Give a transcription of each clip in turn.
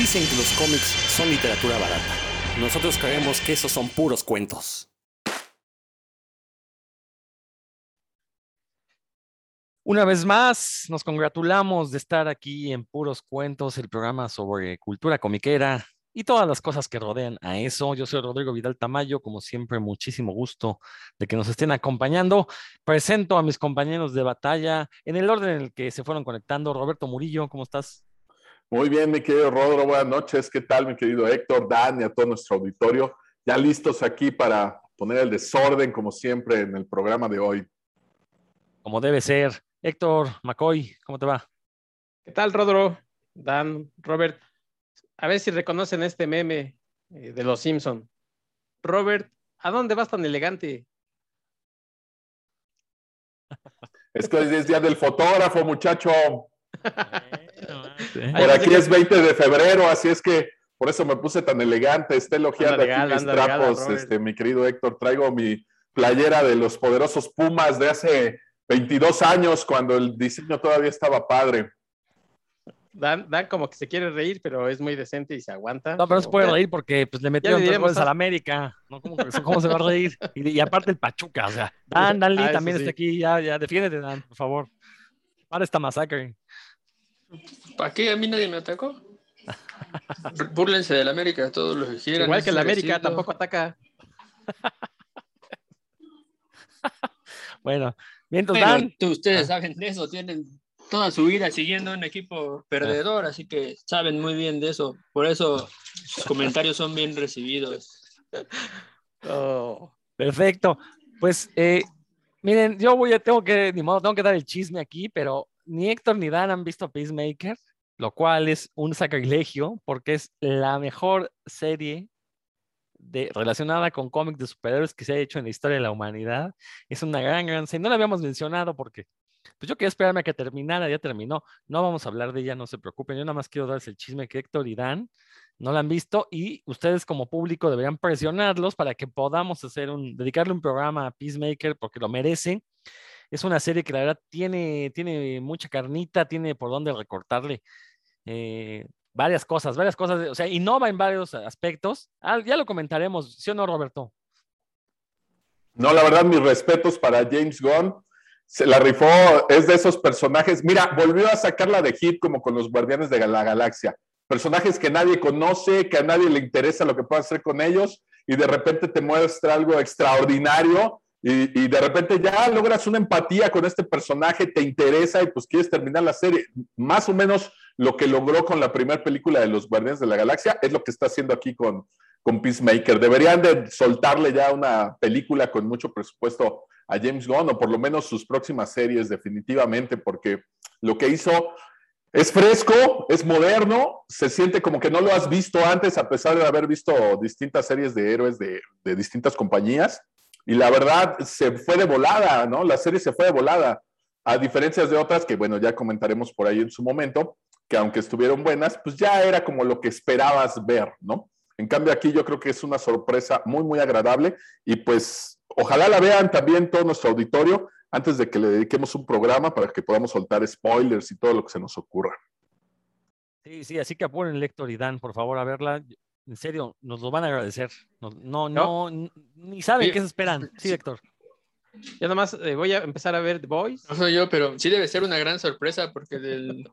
Dicen que los cómics son literatura barata. Nosotros creemos que esos son puros cuentos. Una vez más, nos congratulamos de estar aquí en Puros Cuentos, el programa sobre cultura comiquera y todas las cosas que rodean a eso. Yo soy Rodrigo Vidal Tamayo, como siempre, muchísimo gusto de que nos estén acompañando. Presento a mis compañeros de batalla en el orden en el que se fueron conectando. Roberto Murillo, ¿cómo estás? Muy bien, mi querido Rodro, buenas noches. ¿Qué tal, mi querido Héctor, Dan y a todo nuestro auditorio? Ya listos aquí para poner el desorden, como siempre, en el programa de hoy. Como debe ser. Héctor, McCoy, ¿cómo te va? ¿Qué tal, Rodro? Dan, Robert. A ver si reconocen este meme eh, de los Simpson. Robert, ¿a dónde vas tan elegante? Es que hoy es día del fotógrafo, muchacho. Por aquí es 20 de febrero, así es que por eso me puse tan elegante. Esté elogiando aquí mis trapos, este, mi querido Héctor. Traigo mi playera de los poderosos Pumas de hace 22 años, cuando el diseño todavía estaba padre. Dan, como que se quiere reír, pero es muy decente y se aguanta. No, pero no se puede reír porque pues, le metieron tres goles a la América. ¿no? ¿Cómo, ¿Cómo, se va a reír? Y, aparte el Pachuca, o sea, Dan, Dan Lee ah, también está aquí, ya, ya, defiéndete, Dan, por favor. Para esta masacre. ¿Para qué? ¿A mí nadie me atacó? Búrlense de la América, todos los que quieran. Igual que la América tampoco ataca. bueno, mientras Dan. ustedes saben de eso, tienen toda su vida siguiendo un equipo perdedor, así que saben muy bien de eso. Por eso sus comentarios son bien recibidos. Oh, perfecto. Pues eh, miren, yo voy a, tengo que, ni modo, tengo que dar el chisme aquí, pero ni Héctor ni Dan han visto Peacemaker, lo cual es un sacrilegio porque es la mejor serie de, relacionada con cómics de superhéroes que se ha hecho en la historia de la humanidad. Es una gran, gran serie. No la habíamos mencionado porque pues yo quería esperarme a que terminara, ya terminó. No vamos a hablar de ella, no se preocupen. Yo nada más quiero darles el chisme que Héctor y Dan no la han visto y ustedes como público deberían presionarlos para que podamos hacer un, dedicarle un programa a Peacemaker porque lo merece es una serie que la verdad tiene, tiene mucha carnita, tiene por dónde recortarle eh, varias cosas, varias cosas, o sea, innova en varios aspectos. Ah, ya lo comentaremos, ¿sí o no, Roberto? No, la verdad, mis respetos para James Gunn. Se la rifó, es de esos personajes. Mira, volvió a sacarla de hit como con los Guardianes de la Galaxia. Personajes que nadie conoce, que a nadie le interesa lo que pueda hacer con ellos, y de repente te muestra algo extraordinario y, de repente ya logras una empatía con este personaje, te interesa y pues quieres terminar la serie. Más o menos lo que logró con la primera película de los Guardianes de la Galaxia es lo que está haciendo aquí con, con Peacemaker. Deberían de soltarle ya una película con mucho presupuesto a James Gunn o por lo menos sus próximas series definitivamente porque lo que hizo es fresco, es moderno, se siente como que no lo has visto antes a pesar de haber visto distintas series de héroes de, de distintas compañías y la verdad se fue de volada, ¿no? La serie se fue de volada, a diferencia de otras que, bueno, ya comentaremos por ahí en su momento, que aunque estuvieron buenas, pues ya era como lo que esperabas ver, ¿no? En cambio aquí yo creo que es una sorpresa muy, muy agradable y pues ojalá la vean también todo nuestro auditorio antes de que le dediquemos un programa para que podamos soltar spoilers y todo lo que se nos ocurra. Sí, sí, así que apuren Lector y Dan, por favor, a verla en serio, nos lo van a agradecer. No, no, ni saben qué se esperan. Sí, Héctor. Yo nada más eh, voy a empezar a ver The Boys. No soy yo, pero sí debe ser una gran sorpresa porque del...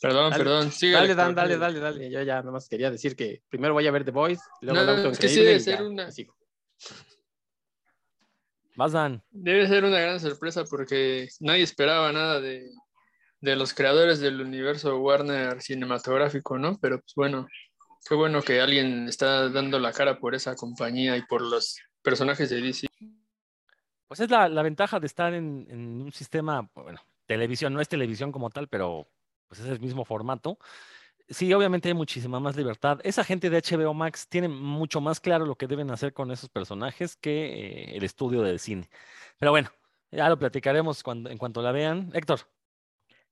Perdón, perdón. dale, dale, dale, dale, dale. Yo ya nada más quería decir que primero voy a ver The Boys. Luego no, es que sí debe ser una... Más Dan. Debe ser una gran sorpresa porque nadie esperaba nada de, de los creadores del universo Warner cinematográfico, ¿no? Pero pues bueno, qué bueno que alguien está dando la cara por esa compañía y por los personajes de DC. Pues es la, ventaja de estar en, un sistema, bueno, televisión, no es televisión como tal, pero pues es el mismo formato. Sí, obviamente hay muchísima más libertad. Esa gente de HBO Max tiene mucho más claro lo que deben hacer con esos personajes que eh, el estudio del cine. Pero bueno, ya lo platicaremos cuando, en cuanto la vean. Héctor.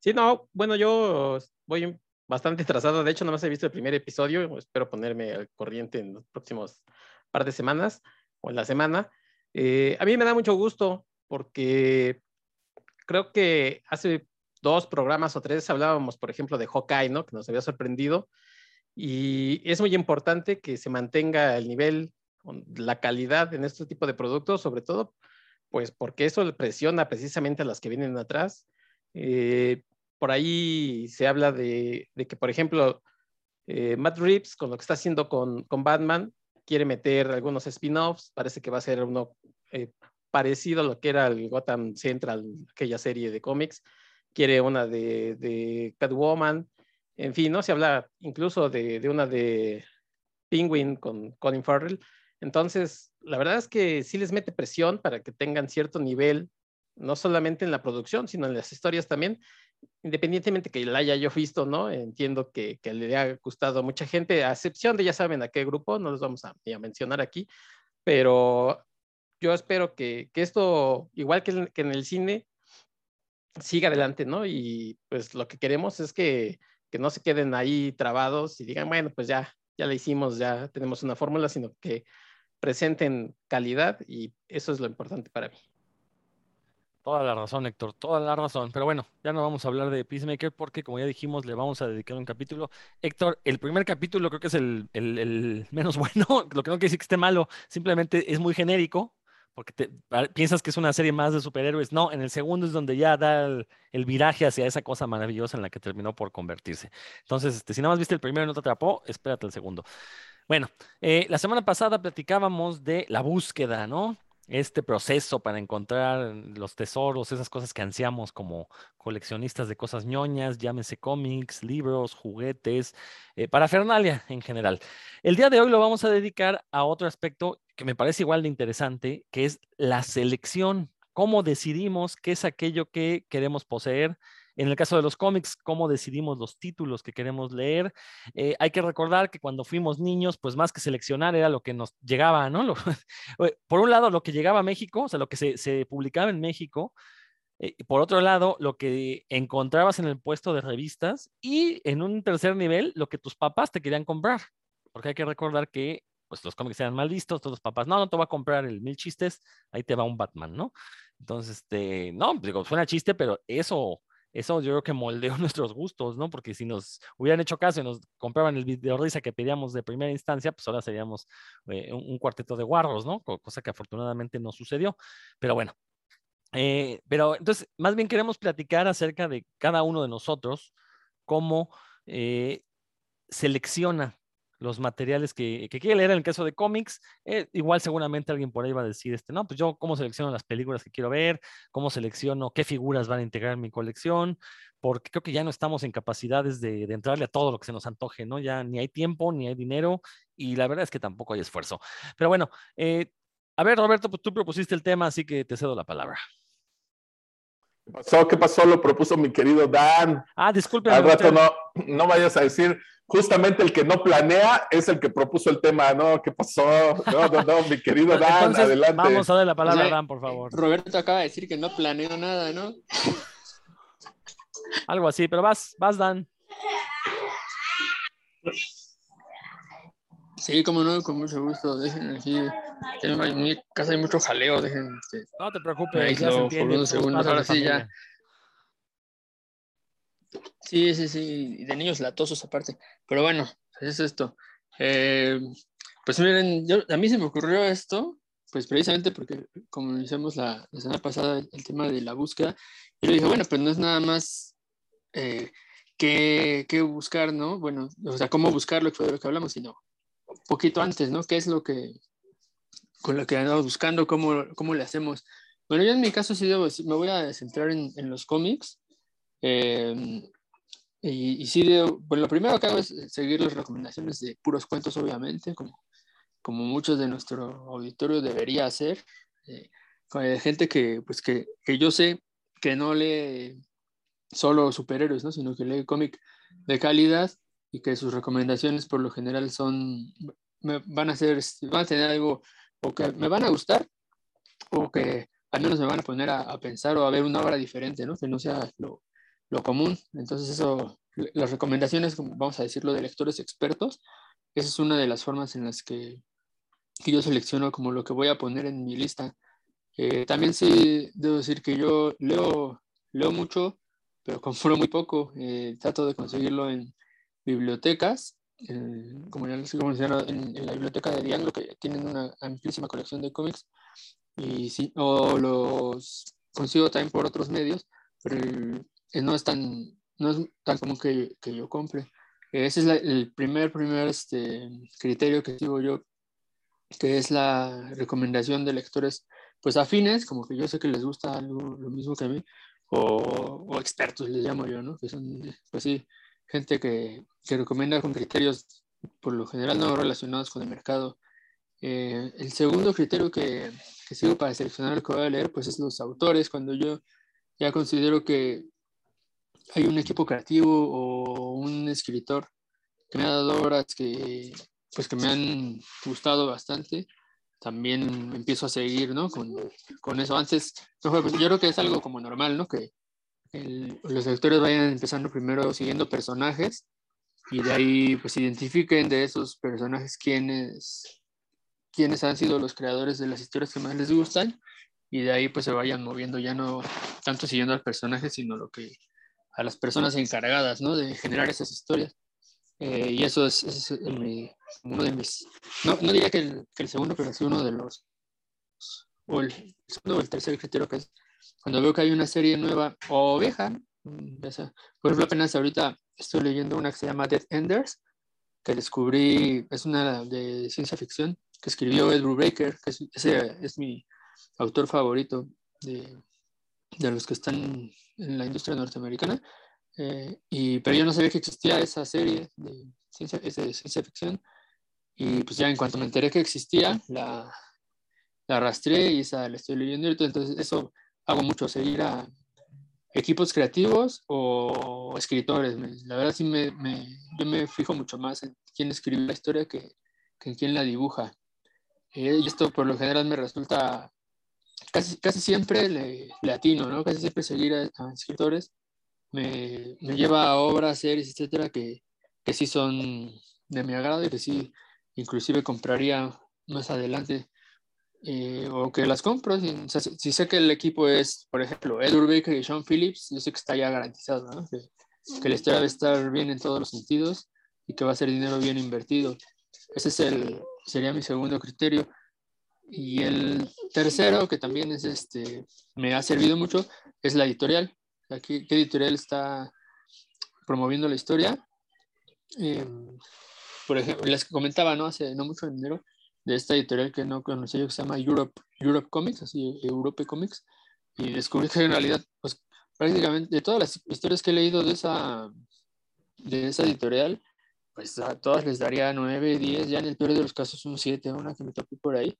Sí, no, bueno, yo voy bastante trazado. De hecho, nomás he visto el primer episodio. Espero ponerme al corriente en los próximos par de semanas o en la semana. Eh, a mí me da mucho gusto porque creo que hace dos programas o tres hablábamos, por ejemplo, de Hawkeye. Que nos había sorprendido. Y es muy importante que se mantenga el nivel, la calidad en este tipo de productos, sobre todo, pues porque eso presiona precisamente a las que vienen atrás. Eh, por ahí se habla de, que, por ejemplo, eh, Matt Reeves, con lo que está haciendo con, Batman, quiere meter algunos spin-offs, parece que va a ser uno eh, parecido a lo que era el Gotham Central, aquella serie de cómics, quiere una de, de Catwoman, en fin, ¿no? Se habla incluso de, una de Penguin con Colin Farrell. Entonces, la verdad es que sí les mete presión para que tengan cierto nivel, no solamente en la producción, sino en las historias también, independientemente que la haya yo visto, ¿no? Entiendo que, le ha gustado a mucha gente, a excepción de ya saben a qué grupo, no los vamos a, mencionar aquí, pero yo espero que, esto, igual que que en el cine, siga adelante, ¿no? Y pues lo que queremos es que que no se queden ahí trabados y digan, bueno, pues ya, ya la hicimos, ya tenemos una fórmula, sino que presenten calidad y eso es lo importante para mí. Toda la razón, Héctor, toda la razón. Pero bueno, ya no vamos a hablar de Peacemaker porque, como ya dijimos, le vamos a dedicar un capítulo. Héctor, el primer capítulo creo que es el, el menos bueno, lo que no quiere decir que esté malo, simplemente es muy genérico, porque piensas que es una serie más de superhéroes. No, en el segundo es donde ya da el, viraje hacia esa cosa maravillosa en la que terminó por convertirse. Entonces, este, si nada más viste el primero y no te atrapó, espérate el segundo. Bueno, eh, la semana pasada platicábamos de la búsqueda, ¿no? Este proceso para encontrar los tesoros, esas cosas que ansiamos como coleccionistas de cosas ñoñas, llámese cómics, libros, juguetes, eh, parafernalia en general. El día de hoy lo vamos a dedicar a otro aspecto que me parece igual de interesante, que es la selección, cómo decidimos qué es aquello que queremos poseer en el caso de los cómics, cómo decidimos los títulos que queremos leer. Eh, hay que recordar que cuando fuimos niños, pues más que seleccionar era lo que nos llegaba, ¿no? por un lado, lo que llegaba a México, o sea, lo que se, publicaba en México. Eh, por otro lado, lo que encontrabas en el puesto de revistas y en un tercer nivel, lo que tus papás te querían comprar. Porque hay que recordar que pues los cómics eran mal vistos, todos los papás, no, no te voy a comprar el mil chistes, ahí te va un Batman, ¿no? Entonces, este, no, digo, suena chiste, pero eso eso yo creo que moldeó nuestros gustos, ¿no? Porque si nos hubieran hecho caso y nos compraban el video risa que pedíamos de primera instancia, pues ahora seríamos eh, un, cuarteto de guarros, ¿no? Cosa que afortunadamente no sucedió. Pero bueno, eh, pero entonces, más bien queremos platicar acerca de cada uno de nosotros, cómo eh, selecciona los materiales que, quiere leer. En el caso de cómics, eh, igual seguramente alguien por ahí va a decir, este, no, pues yo cómo selecciono las películas que quiero ver, cómo selecciono qué figuras van a integrar en mi colección, porque creo que ya no estamos en capacidades de, entrarle a todo lo que se nos antoje, ¿no? Ya ni hay tiempo, ni hay dinero, y la verdad es que tampoco hay esfuerzo. Pero bueno, eh, a ver, Roberto, pues tú propusiste el tema, así que te cedo la palabra. ¿Qué pasó? ¿Qué pasó? Lo propuso mi querido Dan. Ah, disculpe. Al rato no, no vayas a decir, justamente el que no planea es el que propuso el tema, ¿no? ¿Qué pasó? No, no, no, mi querido Dan, adelante. Vamos a darle la palabra a Dan, por favor. Roberto acaba de decir que no planeó nada, ¿no? Algo así, pero vas, vas, Dan. Sí, como no, con mucho gusto. Dejen aquí. En mi casa hay mucho jaleo, dejen. No te preocupes, ya se entiende. Por unos segundos, ahora sí ya. Sí, sí, sí, de niños latosos aparte. Pero bueno, es esto. Eh, pues miren, a mí se me ocurrió esto, pues precisamente porque, como decíamos la, semana pasada, el tema de la búsqueda, y yo dije, bueno, pues no es nada más eh, que, buscar, ¿no? Bueno, o sea, cómo buscarlo, que fue de lo que hablamos, sino un poquito antes, ¿no? ¿Qué es lo que, con lo que andamos buscando, cómo, cómo le hacemos? Bueno, yo en mi caso sí debo, me voy a centrar en, en los cómics. Eh, y, y sí, bueno, lo primero que hago es seguir las recomendaciones de puros cuentos, obviamente, como, como muchos de nuestro auditorio debería hacer. Eh, gente que, pues que, que, yo sé que no lee solo superhéroes, ¿no? sino que lee cómic de calidad y que sus recomendaciones por lo general son, van a ser, van a tener algo o que me van a gustar o que al menos me van a poner a, a pensar o a ver una obra diferente, ¿no? Que no sea lo, lo común. Entonces eso, las recomendaciones, vamos a decirlo, de lectores expertos, esa es una de las formas en las que, yo selecciono como lo que voy a poner en mi lista. Eh, también sí debo decir que yo leo, leo mucho, pero compro muy poco. Eh, trato de conseguirlo en bibliotecas, como ya les he mencionado, en, en, la biblioteca de Diablo, que tienen una amplísima colección de cómics, y sí, o los consigo también por otros medios, pero no es tan, no es tan común que, que yo compre. Ese es el primer, primer este, criterio que sigo yo, que es la recomendación de lectores pues afines, como que yo sé que les gusta algo, lo mismo que a mí, o, o, expertos les llamo yo, ¿no? Que son, pues sí, gente que, que, recomienda con criterios por lo general no relacionados con el mercado. Eh, el segundo criterio que, que, sigo para seleccionar lo que voy a leer, pues es los autores, cuando yo ya considero que hay un equipo creativo o un escritor que me ha dado obras que, pues, que me han gustado bastante, también empiezo a seguir, ¿no? Con, con eso. Antes, yo creo que es algo como normal, ¿no? Que el, los lectores vayan empezando primero siguiendo personajes y de ahí pues identifiquen de esos personajes quiénes, quiénes han sido los creadores de las historias que más les gustan y de ahí pues se vayan moviendo ya no tanto siguiendo al personaje, sino lo que a las personas encargadas, ¿no? De generar esas historias. Eh, y eso es, es uno de mis, no, no diría que el, que el, segundo, pero sí uno de los, o el, segundo o el tercer criterio que es cuando veo que hay una serie nueva o vieja, mm, por ejemplo, apenas ahorita estoy leyendo una que se llama Death Enders, que descubrí, es una de ciencia ficción, que escribió Ed Brubaker, que es, ese es mi autor favorito de, de los que están en la industria norteamericana. Eh, y, pero yo no sabía que existía esa serie de ciencia, de ciencia ficción. Y pues ya en cuanto me enteré que existía, la, la arrastré y esa la estoy leyendo. Entonces eso hago mucho, seguir a equipos creativos o escritores. La verdad sí me, me, yo me fijo mucho más en quién escribe la historia que, que en quién la dibuja. Eh, y esto por lo general me resulta casi, casi siempre le, le, atino, ¿no? Casi siempre seguir a, a escritores me, me, lleva a obras, series, etcétera, que, que sí son de mi agrado y que sí, inclusive compraría más adelante. Eh, o que las compro, si, sé que el equipo es, por ejemplo, Edward Baker y Sean Phillips, yo sé que está ya garantizado, que, que la historia debe estar bien en todos los sentidos y que va a ser dinero bien invertido. Ese es el, sería mi segundo criterio. Y el tercero, que también es este, me ha servido mucho, es la editorial. ¿Qué, qué editorial está promoviendo la historia? Eh, por ejemplo, les comentaba, ¿no? Hace no mucho en enero, de esta editorial que no conocía yo, que se llama Europe, Europe Comics, así, Europe Comics, y descubrí que en realidad, pues prácticamente de todas las historias que he leído de esa, de esa editorial, pues a todas les daría 9, 10, ya en el peor de los casos un 7, una que me topé por ahí,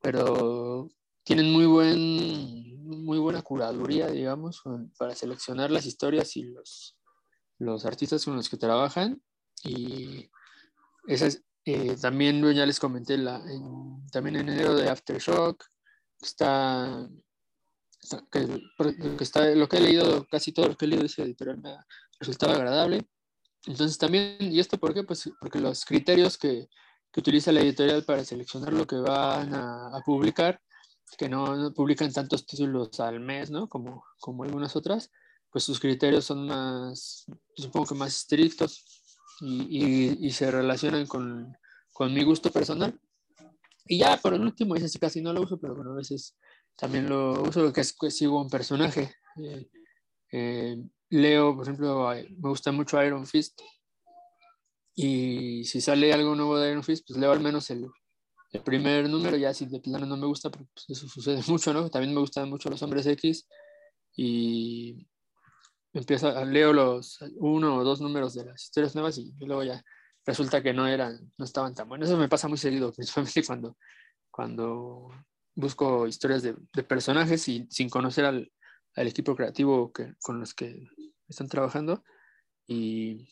pero tienen muy, buen, muy buena curaduría, digamos, para seleccionar las historias y los, los artistas con los que trabajan. Y esas, eh, también ya les comenté, la, en, también en enero de Aftershock, está, está, que, que está, lo que he leído, casi todo lo que he leído de esa editorial me ha resultado agradable. Entonces también, ¿y esto por qué? Pues porque los criterios que, que utiliza la editorial para seleccionar lo que van a, a publicar, que no, no, publican tantos títulos al mes, ¿no? Como, como algunas otras, pues sus criterios son más, supongo que más estrictos y, y, y se relacionan con, con, mi gusto personal. Y ya por el último, ese casi no lo uso, pero bueno, a veces también lo uso, que es que sigo un personaje. Eh, eh, leo, por ejemplo, me gusta mucho Iron Fist. Y si sale algo nuevo de Iron Fist, pues leo al menos el, el primer número. Ya si de plano no me gusta, pues eso sucede mucho, ¿no? También me gustan mucho los hombres X. Y empiezo a leo los uno o dos números de las historias nuevas y luego ya resulta que no eran, no estaban tan buenos. Eso me pasa muy seguido, principalmente cuando, cuando busco historias de, de personajes y sin conocer al, al equipo creativo que, con los que están trabajando. Y,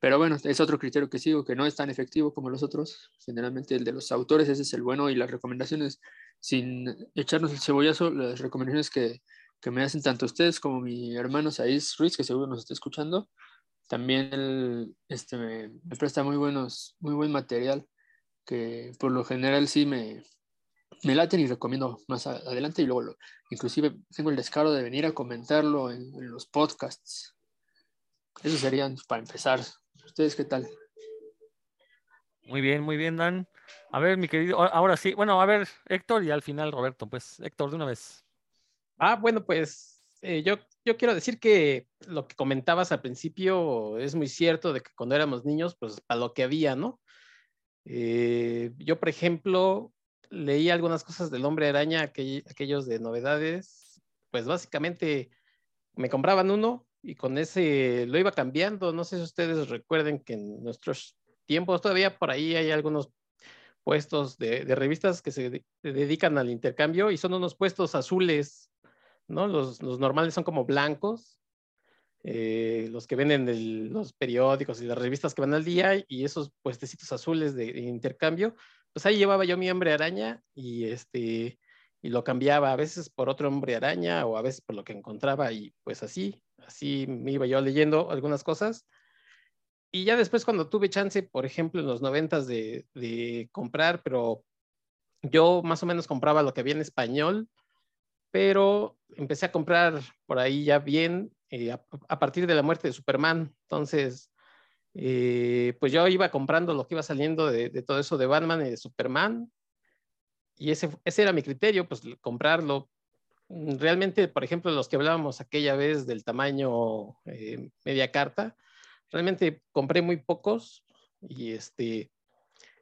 pero bueno, es otro criterio que sigo, que no es tan efectivo como los otros. Generalmente el de los autores, ese es el bueno y las recomendaciones, sin echarnos el cebollazo, las recomendaciones que, que me hacen tanto ustedes como mi hermano Saiz Ruiz, que seguro nos está escuchando, también él este, me, presta muy, buenos, muy buen material, que por lo general sí me, me laten y recomiendo más adelante y luego lo, inclusive tengo el descaro de venir a comentarlo en, en los podcasts Esos serían para empezar. ¿Ustedes qué tal? Muy bien, muy bien, Dan. A ver, mi querido, ahora sí. Bueno, a ver, Héctor y al final Roberto. Pues, Héctor, de una vez. Ah, bueno, pues eh, yo, yo quiero decir que lo que comentabas al principio es muy cierto de que cuando éramos niños, pues para lo que había, ¿no? Eh, yo, por ejemplo, leí algunas cosas del hombre araña, aquell- aquellos de novedades, pues básicamente me compraban uno y con ese lo iba cambiando. No sé si ustedes recuerden que en nuestros tiempos todavía por ahí hay algunos puestos de, de revistas que se de- dedican al intercambio y son unos puestos azules, ¿no? Los, los normales son como blancos, eh, los que venden el- los periódicos y las revistas que van al día y esos puestecitos azules de, de intercambio, pues ahí llevaba yo mi hombre araña y este y lo cambiaba a veces por otro hombre araña o a veces por lo que encontraba y pues así, así me iba yo leyendo algunas cosas. Y ya después cuando tuve chance, por ejemplo, en los noventas de, de comprar, pero yo más o menos compraba lo que había en español, pero empecé a comprar por ahí ya bien eh, a, partir de la muerte de Superman. Entonces, eh, pues yo iba comprando lo que iba saliendo de todo eso de Batman y de Superman. Y ese, ese era mi criterio, pues comprarlo. Mm, Realmente, por ejemplo, los que hablábamos aquella vez del tamaño eh, media carta, realmente compré muy pocos y este,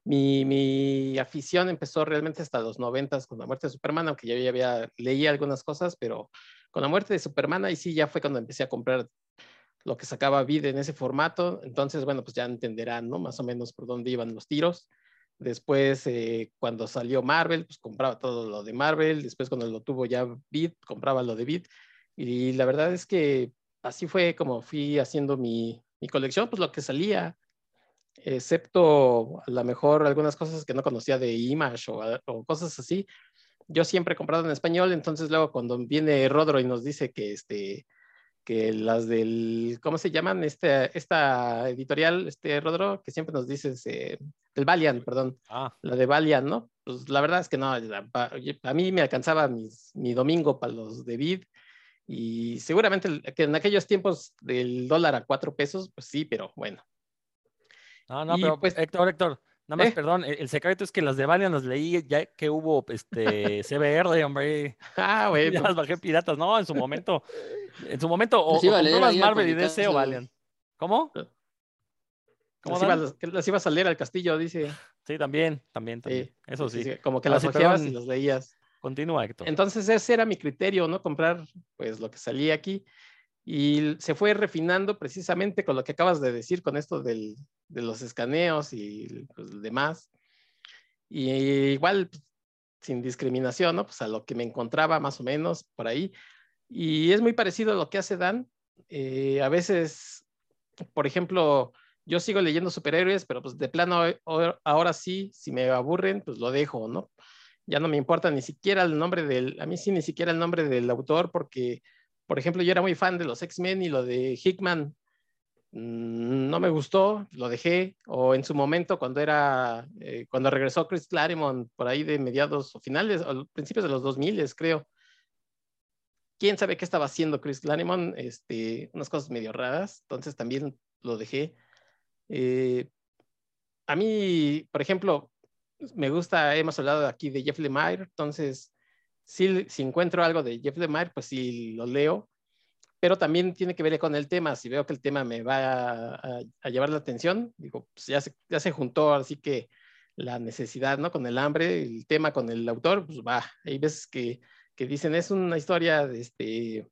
mi, mi afición empezó realmente hasta los noventas con la muerte de Superman, aunque yo ya había leí algunas cosas, pero con la muerte de Superman ahí sí ya fue cuando empecé a comprar lo que sacaba Vid en ese formato. Entonces, bueno, pues ya entenderán, ¿no? Más o menos por dónde iban los tiros. Después, eh, cuando salió Marvel, pues compraba todo lo de Marvel. Después, cuando lo tuvo ya Vid, compraba lo de Vid. Y la verdad es que así fue como fui haciendo mi, mi colección, pues lo que salía, excepto a lo mejor algunas cosas que no conocía de Image o, o cosas así. Yo siempre he comprado en español, entonces luego cuando viene Rodro y nos dice que este que las del, ¿cómo se llaman? Este, esta editorial, este Rodro, que siempre nos dices, eh, el Valiant, perdón, Ah, la de Valiant, ¿no? Pues la verdad es que no, a mí me alcanzaba mis, mi domingo para los de Vid y seguramente que en aquellos tiempos del dólar a cuatro pesos, pues sí, pero bueno. no, no, Y, pero pues, Héctor, Héctor, nada más, ¿eh? perdón, el, el secreto es que las de Valiant las leí ya que hubo este CBR, hombre. Ah, Ya bueno. las bajé piratas, no, en su momento. En su momento, o, Las o Marvel y DC o. Valiant. ¿Cómo? ¿Cómo Las que las ibas a leer al castillo, dice. Sí, también, también, Sí, también. Eso sí. Como que Ah, las sí, ojeabas y las leías. Continúa, Héctor. Entonces ese era mi criterio, ¿no? Comprar pues lo que salía aquí. Y se fue refinando precisamente con lo que acabas de decir, con esto del, de los escaneos y pues, demás. Y igual, pues, sin discriminación, ¿no? Pues a lo que me encontraba más o menos por ahí. Y es muy parecido a lo que hace Dan. Eh, a veces, por ejemplo, yo sigo leyendo superhéroes, pero pues de plano ahora- ahora sí, si me aburren, pues lo dejo, ¿no? ya no me importa ni siquiera el nombre del, a mí sí ni siquiera el nombre del autor, porque, por ejemplo, yo era muy fan de los X-Men y lo de Hickman mm, no me gustó, lo dejé, o en su momento cuando era, eh, cuando regresó Chris Claremont por ahí de mediados o finales, o principios de los 2000, creo. ¿Quién sabe qué estaba haciendo Chris Claremont? Este, unas cosas medio raras, entonces también lo dejé. Eh, a mí, por ejemplo, me gusta, hemos hablado aquí de Jeff Lemire, entonces, si, si encuentro algo de Jeff Lemire, pues sí lo leo, pero también tiene que ver con el tema. Si veo que el tema me va a, llevar la atención, digo, pues ya se, ya se juntó, así que la necesidad, ¿no? Con el hambre, el tema con el autor, pues va. Hay veces que, que dicen, es una historia de este,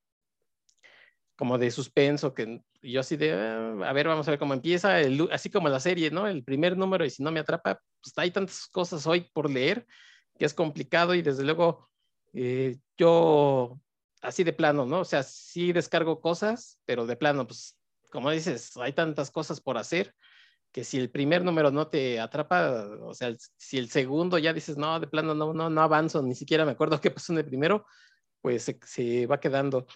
como de suspenso, que yo así de, ah, a ver, vamos a ver cómo empieza, el, así como la serie, ¿no? El primer número y si no me atrapa, pues hay tantas cosas hoy por leer que es complicado y desde luego eh, yo así de plano, ¿no? O sea, sí descargo cosas, pero de plano, pues como dices, hay tantas cosas por hacer que si el primer número no te atrapa, o sea, si el segundo ya dices, no, de plano no, no, no avanzo, ni siquiera me acuerdo qué pasó en el primero, pues se, se va quedando.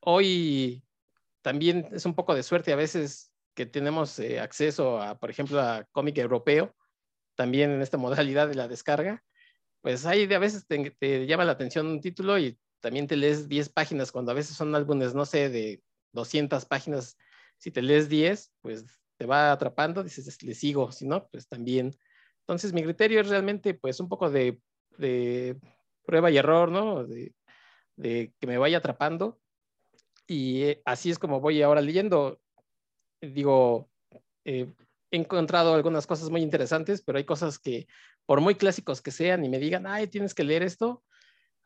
Hoy también es un poco de suerte a veces que tenemos eh, acceso a, por ejemplo, a cómic europeo, también en esta modalidad de la descarga, pues ahí de a veces te, te, llama la atención un título y también te lees 10 páginas cuando a veces son álbumes, no sé, de 200 páginas si te lees 10, pues te va atrapando, dices, le sigo, si no, pues también. Entonces, mi criterio es realmente, pues, un poco de, prueba y error, ¿no? De, que me vaya atrapando. Y eh, así es como voy ahora leyendo. Digo, eh, he encontrado algunas cosas muy interesantes, pero hay cosas que, por muy clásicos que sean y me digan, ay, tienes que leer esto,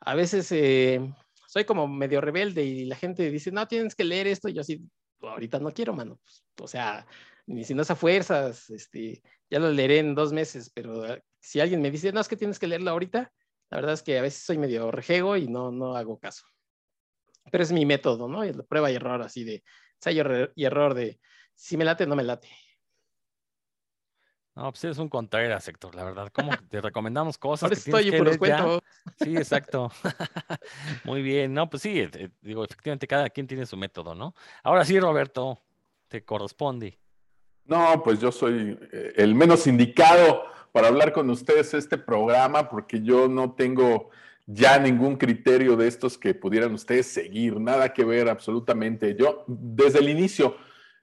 a veces eh, soy como medio rebelde y la gente dice, no, tienes que leer esto, y yo así, ahorita no quiero, mano. Pues, o sea, ni si no es a fuerzas, este, ya lo leeré en dos meses, pero si alguien me dice, no, es que tienes que leerlo ahorita, la verdad es que a veces soy medio rejego y no, no hago caso. Pero es mi método, ¿no? Es la prueba y error, así de ensayo y error de si me late, no me late. No, pues es un Contreras, sector, la verdad. ¿Cómo te recomendamos cosas? Ahora estoy por los cuentos. Sí, exacto. Muy bien. No, pues sí, eh, digo, efectivamente, cada quien tiene su método, ¿no? Ahora sí, Roberto, te corresponde. No, pues yo soy eh, el menos indicado para hablar con ustedes este programa, porque yo no tengo ya ningún criterio de estos que pudieran ustedes seguir, nada que ver absolutamente. Yo, desde el inicio,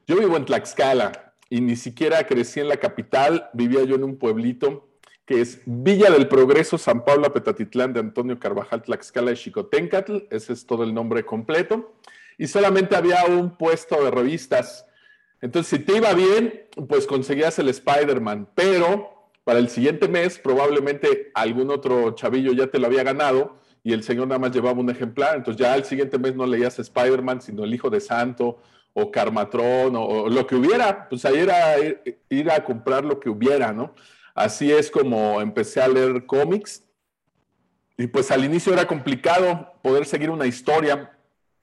yo vivo en Tlaxcala, y ni siquiera crecí en la capital, vivía yo en un pueblito que es Villa del Progreso, San Pablo, Petatitlán de Antonio Carvajal, Tlaxcala y Xicoténcatl, ese es todo el nombre completo, y solamente había un puesto de revistas. Entonces, si te iba bien, pues conseguías el Spider-Man, pero para el siguiente mes probablemente algún otro chavillo ya te lo había ganado y el señor nada más llevaba un ejemplar, entonces ya al siguiente mes no leías Spider-Man, sino el Hijo de Santo o Carmatrón o, lo que hubiera, pues ahí era ir, a comprar lo que hubiera, ¿no? Así es como empecé a leer cómics y pues al inicio era complicado poder seguir una historia,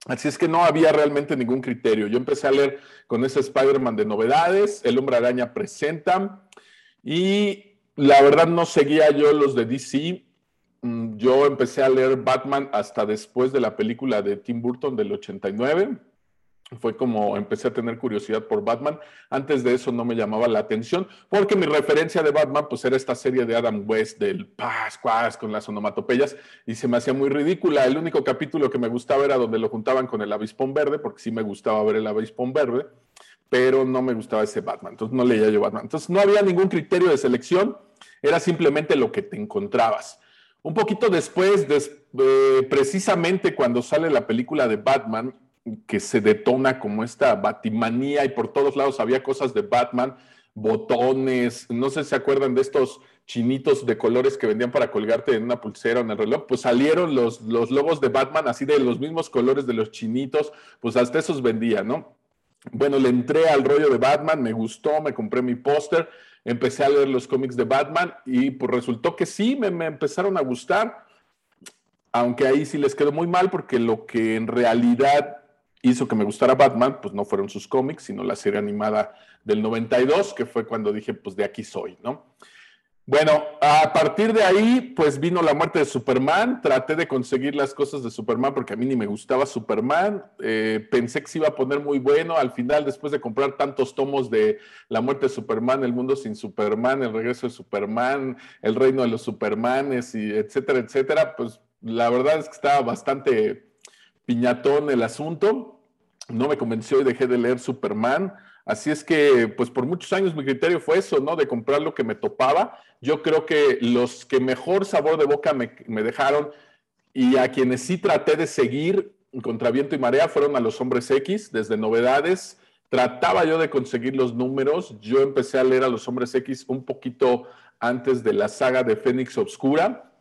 así es que no había realmente ningún criterio. Yo empecé a leer con ese Spider-Man de novedades, El Hombre Araña presenta y la verdad no seguía yo los de DC. Mm, yo empecé a leer Batman hasta después de la película de Tim Burton del 89 fue como empecé a tener curiosidad por Batman. Antes de eso no me llamaba la atención, porque mi referencia de Batman pues era esta serie de Adam West del Pascuas con las onomatopeyas y se me hacía muy ridícula. El único capítulo que me gustaba era donde lo juntaban con el avispón verde, porque sí me gustaba ver el avispón verde, pero no me gustaba ese Batman, entonces no leía yo Batman. Entonces no había ningún criterio de selección, era simplemente lo que te encontrabas. Un poquito después, eh, precisamente cuando sale la película de Batman, que se detona como esta batimanía y por todos lados había cosas de Batman, botones, no sé si se acuerdan de estos chinitos de colores que vendían para colgarte en una pulsera o en el reloj, pues salieron los, los logos de Batman así de los mismos colores de los chinitos, pues hasta esos vendían, ¿no? Bueno, le entré al rollo de Batman, me gustó, me compré mi póster, empecé a leer los cómics de Batman y pues resultó que sí, me, empezaron a gustar, aunque ahí sí les quedó muy mal porque lo que en realidad hizo que me gustara Batman, pues no fueron sus cómics, sino la serie animada del 92, que fue cuando dije, pues de aquí soy, ¿no? Bueno, a partir de ahí, pues vino la muerte de Superman. Traté de conseguir las cosas de Superman porque a mí ni me gustaba Superman. Eh, pensé que se iba a poner muy bueno. Al final, después de comprar tantos tomos de la muerte de Superman, el mundo sin Superman, el regreso de Superman, el reino de los Supermanes, y etcétera, etcétera, pues la verdad es que estaba bastante piñatón el asunto no me convenció y dejé de leer Superman. Así es que, pues por muchos años mi criterio fue eso, ¿no? De comprar lo que me topaba. Yo creo que los que mejor sabor de boca me, dejaron y a quienes sí traté de seguir contra viento y marea fueron a los hombres X, desde novedades. Trataba yo de conseguir los números. Yo empecé a leer a los hombres X un poquito antes de la saga de Fénix Obscura.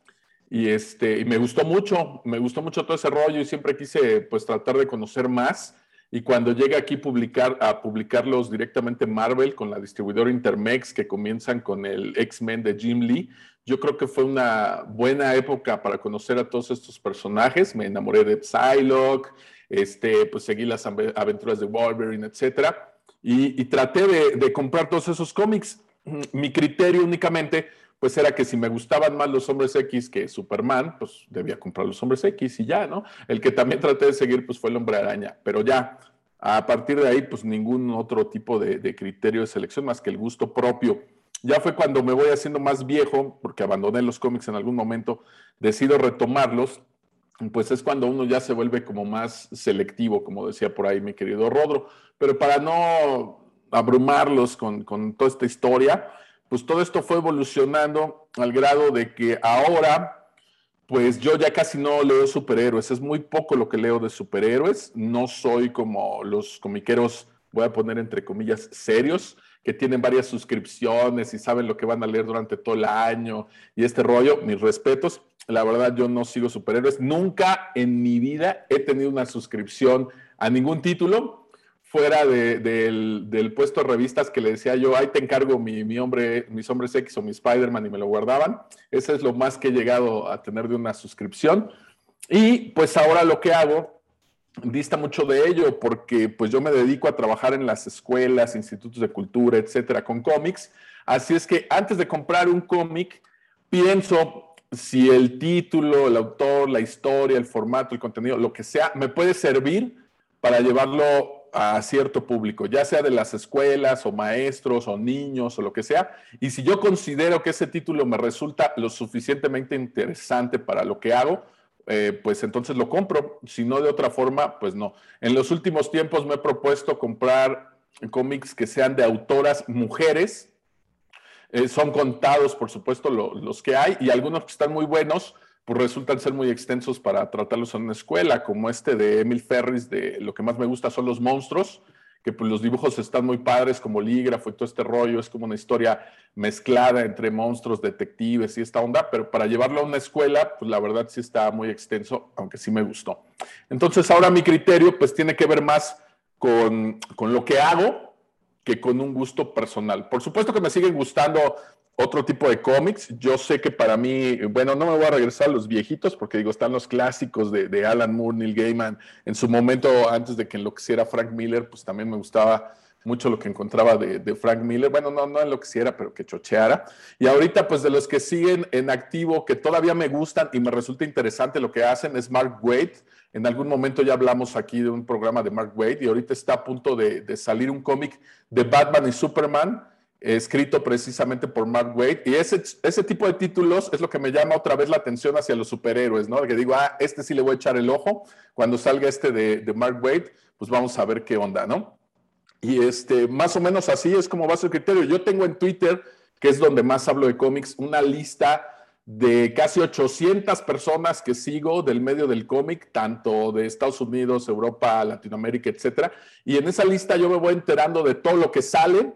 Y, este, y me gustó mucho, me gustó mucho todo ese rollo y siempre quise pues tratar de conocer más. Y cuando llega aquí publicar, a publicarlos directamente Marvel con la distribuidora Intermex, que comienzan con el X-Men de Jim Lee, yo creo que fue una buena época para conocer a todos estos personajes. Me enamoré de Psylocke, este, pues seguí las aventuras de Wolverine, etc. Y, traté de, de comprar todos esos cómics. Mi criterio únicamente pues era que si me gustaban más los hombres X que Superman, pues debía comprar los hombres X y ya, ¿no? El que también traté de seguir, pues fue el hombre araña, pero ya, a partir de ahí, pues ningún otro tipo de, criterio de selección más que el gusto propio. Ya fue cuando me voy haciendo más viejo, porque abandoné los cómics en algún momento, decido retomarlos pues es cuando uno ya se vuelve como más selectivo, como decía por ahí mi querido Rodro. Pero para no abrumarlos con, con toda esta historia, pues todo esto fue evolucionando al grado de que ahora, pues yo ya casi no leo superhéroes, es muy poco lo que leo de superhéroes, no soy como los comiqueros, voy a poner entre comillas, serios, que tienen varias suscripciones y saben lo que van a leer durante todo el año y este rollo, mis respetos. La verdad, yo no sigo superhéroes. Nunca en mi vida he tenido una suscripción a ningún título fuera del, puesto de revistas que le decía yo, ahí te encargo mi, hombre, mis hombres X o mi Spider-Man y me lo guardaban. Ese es lo más que he llegado a tener de una suscripción. Y pues ahora lo que hago dista mucho de ello porque pues yo me dedico a trabajar en las escuelas, institutos de cultura, etcétera, con cómics. Así es que antes de comprar un cómic, pienso si el título, el autor, la historia, el formato, el contenido, lo que sea, me puede servir para llevarlo a cierto público, ya sea de las escuelas o maestros o niños o lo que sea. Y si yo considero que ese título me resulta lo suficientemente interesante para lo que hago, eh, pues entonces lo compro. Si no de otra forma, pues no. En los últimos tiempos me he propuesto comprar cómics que sean de autoras mujeres. Eh, son contados, por supuesto, los que hay y algunos que están muy buenos, pues resultan ser muy extensos para tratarlos en una escuela, como este de Emil Ferris, de lo que más me gusta son los monstruos que pues, los dibujos están muy padres, como lígrafo y todo este rollo, es como una historia mezclada entre monstruos, detectives y esta onda, pero para llevarlo a una escuela, pues la verdad sí está muy extenso, aunque sí me gustó. Entonces ahora mi criterio pues tiene que ver más con, con lo que hago que con un gusto personal. Por supuesto que me siguen gustando otro tipo de cómics. Yo sé que para mí, bueno, no me voy a regresar a los viejitos porque digo, están los clásicos de, Alan Moore, Neil Gaiman. En su momento, antes de que enloqueciera Frank Miller, pues también me gustaba mucho lo que encontraba de, Frank Miller. Bueno, no, no enloqueciera, pero que chocheara. Y ahorita, pues de los que siguen en activo, que todavía me gustan y me resulta interesante lo que hacen, es Mark Waid. En algún momento ya hablamos aquí de un programa de Mark Waid y ahorita está a punto de, de salir un cómic de Batman y Superman escrito precisamente por Mark Waid. Y ese, ese tipo de títulos es lo que me llama otra vez la atención hacia los superhéroes, ¿no? Que digo, ah, este sí le voy a echar el ojo. Cuando salga este de, de Mark Waid, pues vamos a ver qué onda, ¿no? Y este, más o menos así es como va el criterio. Yo tengo en Twitter, que es donde más hablo de cómics, una lista de casi 800 personas que sigo del medio del cómic, tanto de Estados Unidos, Europa, Latinoamérica, etcétera. Y en esa lista yo me voy enterando de todo lo que sale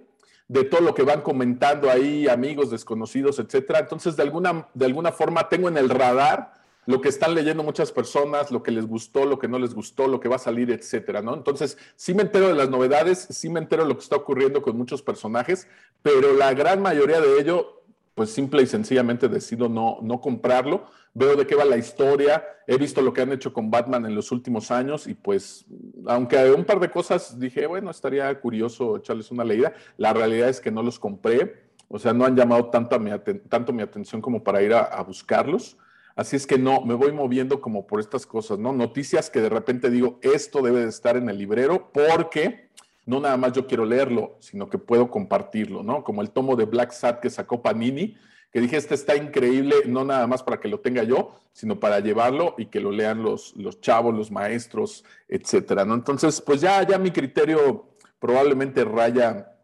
de todo lo que van comentando ahí, amigos, desconocidos, etcétera. Entonces, de alguna, de alguna forma, tengo en el radar lo que están leyendo muchas personas, lo que les gustó, lo que no les gustó, lo que va a salir, etcétera, ¿no? Entonces, sí me entero de las novedades, sí me entero de lo que está ocurriendo con muchos personajes, pero la gran mayoría de ello, pues simple y sencillamente decido no, no comprarlo veo de qué va la historia, he visto lo que han hecho con Batman en los últimos años y pues, aunque un par de cosas dije, bueno, estaría curioso echarles una leída, la realidad es que no los compré, o sea, no han llamado tanto mi, tanto mi atención como para ir a, buscarlos. Así es que no, me voy moviendo como por estas cosas, ¿no? Noticias que de repente digo, esto debe de estar en el librero porque no nada más yo quiero leerlo, sino que puedo compartirlo, ¿no? Como el tomo de Black Sat que sacó Panini, que dije, este está increíble, no nada más para que lo tenga yo, sino para llevarlo y que lo lean los, los chavos, los maestros, etcétera, ¿no? Entonces, pues ya, ya mi criterio probablemente raya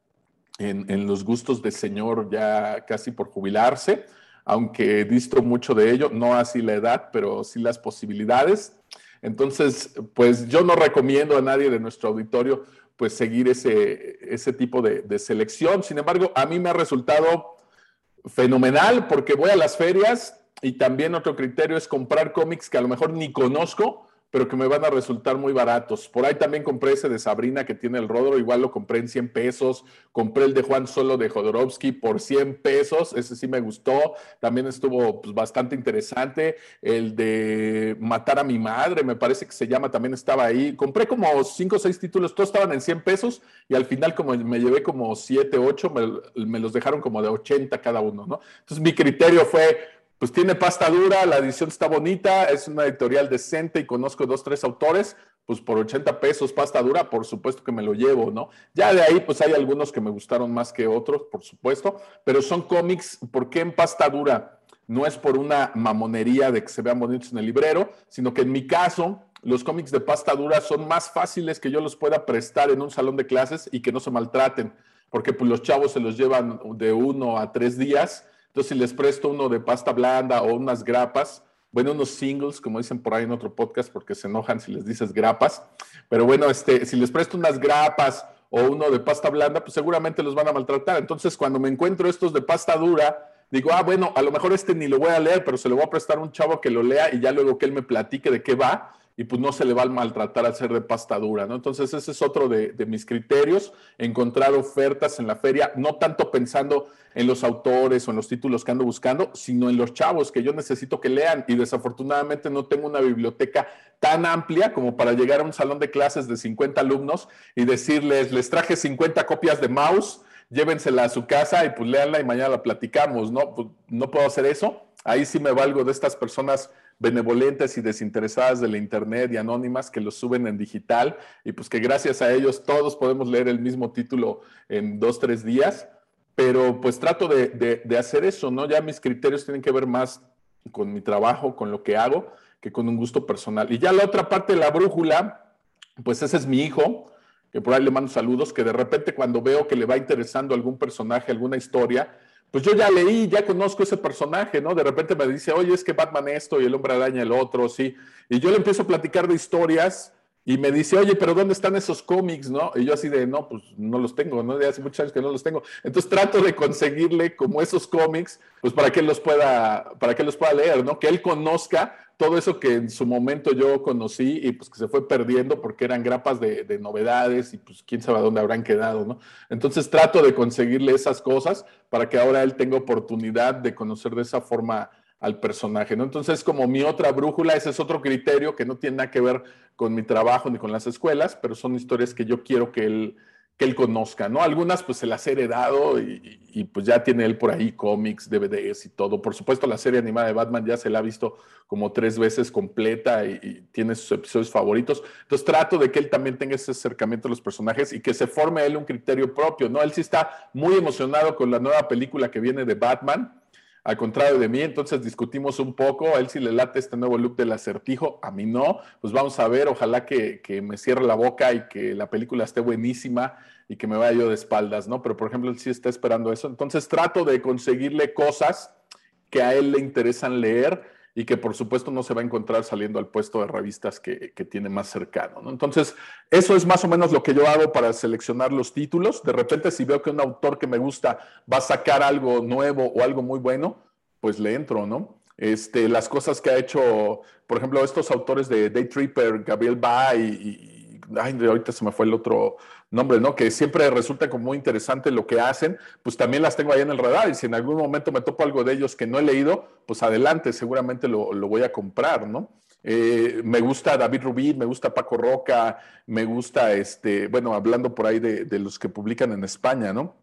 en, en los gustos del señor ya casi por jubilarse, aunque visto mucho de ello, no así la edad, pero sí las posibilidades. Entonces, pues yo no recomiendo a nadie de nuestro auditorio pues seguir ese, ese tipo de, de selección. Sin embargo, a mí me ha resultado fenomenal porque voy a las ferias y también otro criterio es comprar cómics que a lo mejor ni conozco, pero que me van a resultar muy baratos. Por ahí también compré ese de Sabrina que tiene el Rodro, igual lo compré en 100 pesos. Compré el de Juan Solo de Jodorowsky por 100 pesos, ese sí me gustó. También estuvo pues, bastante interesante. El de Matar a mi madre, me parece que se llama, también estaba ahí. Compré como 5 o 6 títulos, todos estaban en 100 pesos y al final como me llevé como 7, 8, me, me los dejaron como de 80 cada uno, ¿no? Entonces mi criterio fue pues tiene pasta dura, la edición está bonita, es una editorial decente y conozco dos, tres autores, pues por 80 pesos pasta dura, por supuesto que me lo llevo, ¿no? Ya de ahí, pues hay algunos que me gustaron más que otros, por supuesto, pero son cómics, ¿por qué en pasta dura? no es por una mamonería de que se vean bonitos en el librero, sino que en mi caso, los cómics de pasta dura son más fáciles que yo los pueda prestar en un salón de clases y que no se maltraten, porque pues, los chavos se los llevan de uno a tres días. Entonces, si les presto uno de pasta blanda o unas grapas, bueno, unos singles, como dicen por ahí en otro podcast, porque se enojan si les dices grapas, pero bueno, este, si les presto unas grapas o uno de pasta blanda, pues seguramente los van a maltratar. Entonces, cuando me encuentro estos de pasta dura, digo, ah, bueno, a lo mejor este ni lo voy a leer, pero se lo voy a prestar a un chavo que lo lea y ya luego que él me platique de qué va y pues no se le va a maltratar al ser de pasta dura, ¿no? Entonces ese es otro de, mis criterios, encontrar ofertas en la feria, no tanto pensando en los autores o en los títulos que ando buscando, sino en los chavos que yo necesito que lean y desafortunadamente no tengo una biblioteca tan amplia como para llegar a un salón de clases de 50 alumnos y decirles, les traje 50 copias de Mouse, llévensela a su casa y pues léanla y mañana la platicamos, ¿no? Pues, no puedo hacer eso. Ahí sí me valgo de estas personas benevolentes y desinteresadas de la Internet y anónimas que los suben en digital y pues que gracias a ellos todos podemos leer el mismo título en dos, tres días, pero pues trato de, hacer eso, ¿no? Ya mis criterios tienen que ver más con mi trabajo, con lo que hago, que con un gusto personal. Y ya la otra parte de la brújula, pues ese es mi hijo, que por ahí le mando saludos, que de repente cuando veo que le va interesando algún personaje, alguna historia, pues yo ya leí, ya conozco ese personaje, ¿no? De repente me dice, oye, es que Batman esto y el hombre araña el otro, sí. Y yo le empiezo a platicar de historias y me dice, oye, pero ¿dónde están esos cómics, no? Y yo así de, no, pues no los tengo, ¿no? De hace muchos años que no los tengo. Entonces trato de conseguirle como esos cómics, pues para que él los pueda, para que los pueda leer, ¿no? Que él conozca todo eso que en su momento yo conocí y pues que se fue perdiendo porque eran grapas de, novedades y pues quién sabe dónde habrán quedado, ¿no? Entonces trato de conseguirle esas cosas para que ahora él tenga oportunidad de conocer de esa forma al personaje, ¿no? Entonces como mi otra brújula, ese es otro criterio que no tiene nada que ver con mi trabajo ni con las escuelas, pero son historias que yo quiero que él que él conozca, ¿no? Algunas pues se las he heredado y, pues ya tiene él por ahí cómics, DVDs y todo. Por supuesto la serie animada de Batman ya se la ha visto como tres veces completa y, tiene sus episodios favoritos. Entonces trato de que él también tenga ese acercamiento a los personajes y que se forme él un criterio propio, ¿no? Él sí está muy emocionado con la nueva película que viene de Batman al contrario de mí, entonces discutimos un poco, a él sí le late este nuevo look del acertijo, a mí no, pues vamos a ver, ojalá que, me cierre la boca y que la película esté buenísima y que me vaya yo de espaldas, ¿no? Pero por ejemplo, él sí está esperando eso, entonces trato de conseguirle cosas que a él le interesan leer y que por supuesto no se va a encontrar saliendo al puesto de revistas que, tiene más cercano. ¿no? Entonces, eso es más o menos lo que yo hago para seleccionar los títulos. De repente, si veo que un autor que me gusta va a sacar algo nuevo o algo muy bueno, pues le entro, ¿no? Este, las cosas que ha hecho, por ejemplo, estos autores de Day Tripper, Gabriel Bay y, ay, ahorita se me fue el otro nombre, ¿no? Que siempre resulta como muy interesante lo que hacen, pues también las tengo ahí en el radar y si en algún momento me topo algo de ellos que no he leído, pues adelante, seguramente lo, voy a comprar, ¿no? Eh, me gusta David Rubí, me gusta Paco Roca, me gusta, este, bueno, hablando por ahí de, de los que publican en España, ¿no?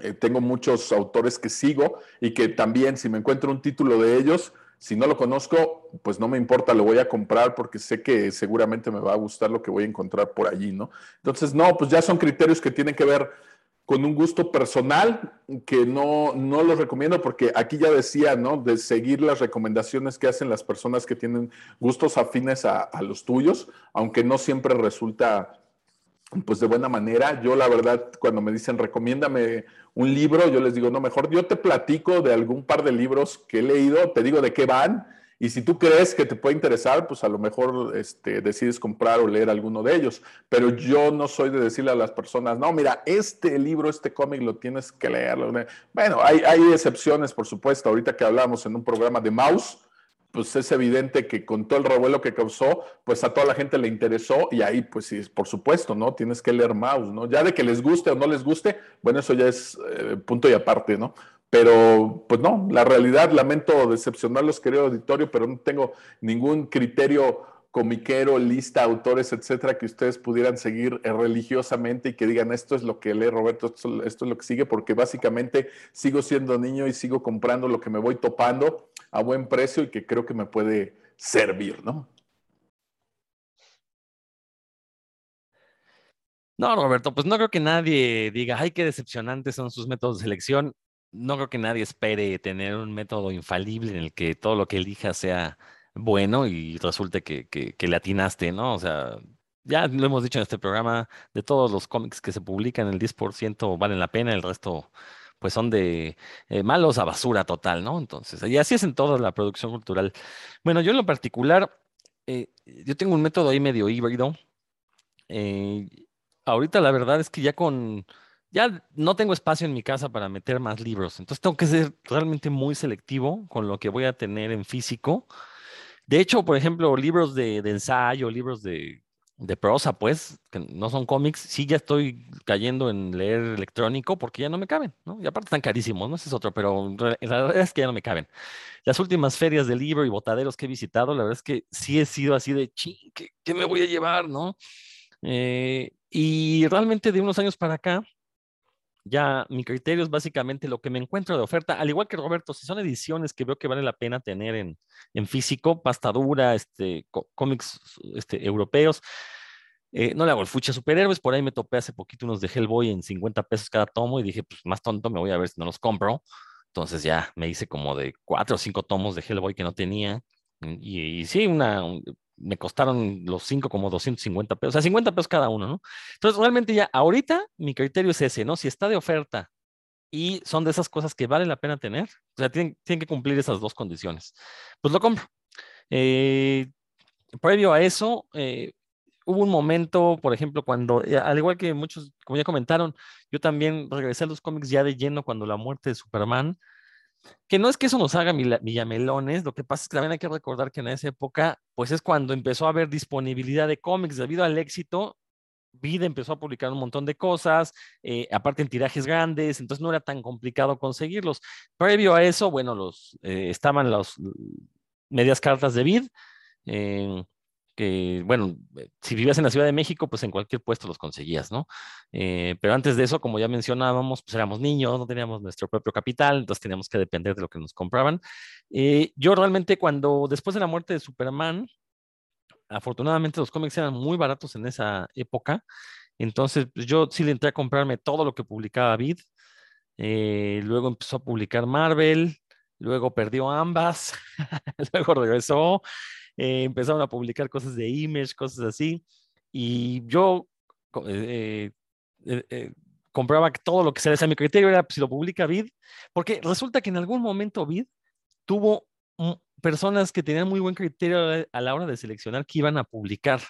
Eh, tengo muchos autores que sigo y que también si me encuentro un título de ellos, si no lo conozco, pues no me importa, lo voy a comprar porque sé que seguramente me va a gustar lo que voy a encontrar por allí, ¿no? Entonces, no, pues ya son criterios que tienen que ver con un gusto personal que no, no los recomiendo porque aquí ya decía, ¿no? De seguir las recomendaciones que hacen las personas que tienen gustos afines a, a los tuyos, aunque no siempre resulta pues de buena manera. Yo la verdad, cuando me dicen recomiéndame un libro, yo les digo, no, mejor yo te platico de algún par de libros que he leído, te digo de qué van, y si tú crees que te puede interesar, pues a lo mejor este, decides comprar o leer alguno de ellos. Pero yo no soy de decirle a las personas, no, mira, este libro, este cómic lo tienes que leer. Bueno, hay, hay excepciones, por supuesto. Ahorita que hablamos en un programa de Mouse, pues es evidente que con todo el revuelo que causó, pues a toda la gente le interesó y ahí, pues sí, por supuesto, ¿no? Tienes que leer Mouse, ¿no? Ya de que les guste o no les guste, bueno, eso ya es eh, punto y aparte, ¿no? Pero, pues no, la realidad, lamento decepcionarlos, querido auditorio, pero no tengo ningún criterio comiquero, lista, autores, etcétera, que ustedes pudieran seguir religiosamente y que digan esto es lo que lee Roberto, esto, es lo que sigue, porque básicamente sigo siendo niño y sigo comprando lo que me voy topando a buen precio y que creo que me puede servir, ¿no? No, Roberto, pues no creo que nadie diga, ay, qué decepcionantes son sus métodos de selección. no creo que nadie espere tener un método infalible en el que todo lo que elija sea bueno y resulte que, que, que le atinaste, ¿no? O sea, ya lo hemos dicho en este programa, de todos los cómics que se publican, el 10% valen la pena, el resto pues son de eh, malos a basura total, ¿no? Entonces, y así es en toda la producción cultural. Bueno, yo en lo particular, eh, yo tengo un método ahí medio híbrido. Eh, ahorita la verdad es que ya con, ya no tengo espacio en mi casa para meter más libros, entonces tengo que ser realmente muy selectivo con lo que voy a tener en físico. De hecho, por ejemplo, libros de, de ensayo, libros de de prosa, pues, que no son cómics, sí ya estoy cayendo en leer electrónico porque ya no me caben, ¿no? Y aparte están carísimos, ¿no? Ese es otro, pero la verdad es que ya no me caben. Las últimas ferias de libro y botaderos que he visitado, la verdad es que sí he sido así de, ching, ¿qué, me voy a llevar, no? Eh, y realmente de unos años para acá, ya mi criterio es básicamente lo que me encuentro de oferta, al igual que Roberto, si son ediciones que veo que vale la pena tener en, físico, pasta dura, este, cómics este, europeos. Eh, no le hago el fuche a superhéroes, por ahí me topé hace poquito unos de Hellboy en 50 pesos cada tomo y dije, pues más tonto, me voy a ver si no los compro. Entonces ya me hice como de cuatro o cinco tomos de Hellboy que no tenía. Y, y sí, una, me costaron los cinco como 250 pesos, o sea, 50 pesos cada uno, ¿no? Entonces, realmente ya ahorita mi criterio es ese, ¿no? Si está de oferta y son de esas cosas que vale la pena tener, o sea, tienen, tienen que cumplir esas dos condiciones, pues lo compro. Eh, previo a eso, eh, hubo un momento, por ejemplo, cuando, eh, al igual que muchos, como ya comentaron, yo también regresé a los cómics ya de lleno cuando la muerte de Superman, que no es que eso nos haga villamelones, lo que pasa es que también hay que recordar que en esa época, pues es cuando empezó a haber disponibilidad de cómics debido al éxito. Vida empezó a publicar un montón de cosas, eh, aparte en tirajes grandes, entonces no era tan complicado conseguirlos. Previo a eso, bueno, los, eh, estaban las medias cartas de Vid, que, bueno, eh, si vivías en la Ciudad de México, pues en cualquier puesto los conseguías, ¿no? Eh, pero antes de eso, como ya mencionábamos, pues éramos niños, no teníamos nuestro propio capital, entonces teníamos que depender de lo que nos compraban. Eh, yo realmente cuando, después de la muerte de Superman, afortunadamente los cómics eran muy baratos en esa época, entonces pues, yo sí le entré a comprarme todo lo que publicaba Vid, luego empezó a publicar Marvel, luego perdió ambas, luego regresó, eh, empezaron a publicar cosas de Image, cosas así, y yo eh, eh, compraba todo lo que se le a mi criterio era pues, si lo publica Vid, porque resulta que en algún momento Vid tuvo personas que tenían muy buen criterio a la hora de seleccionar qué iban a publicar.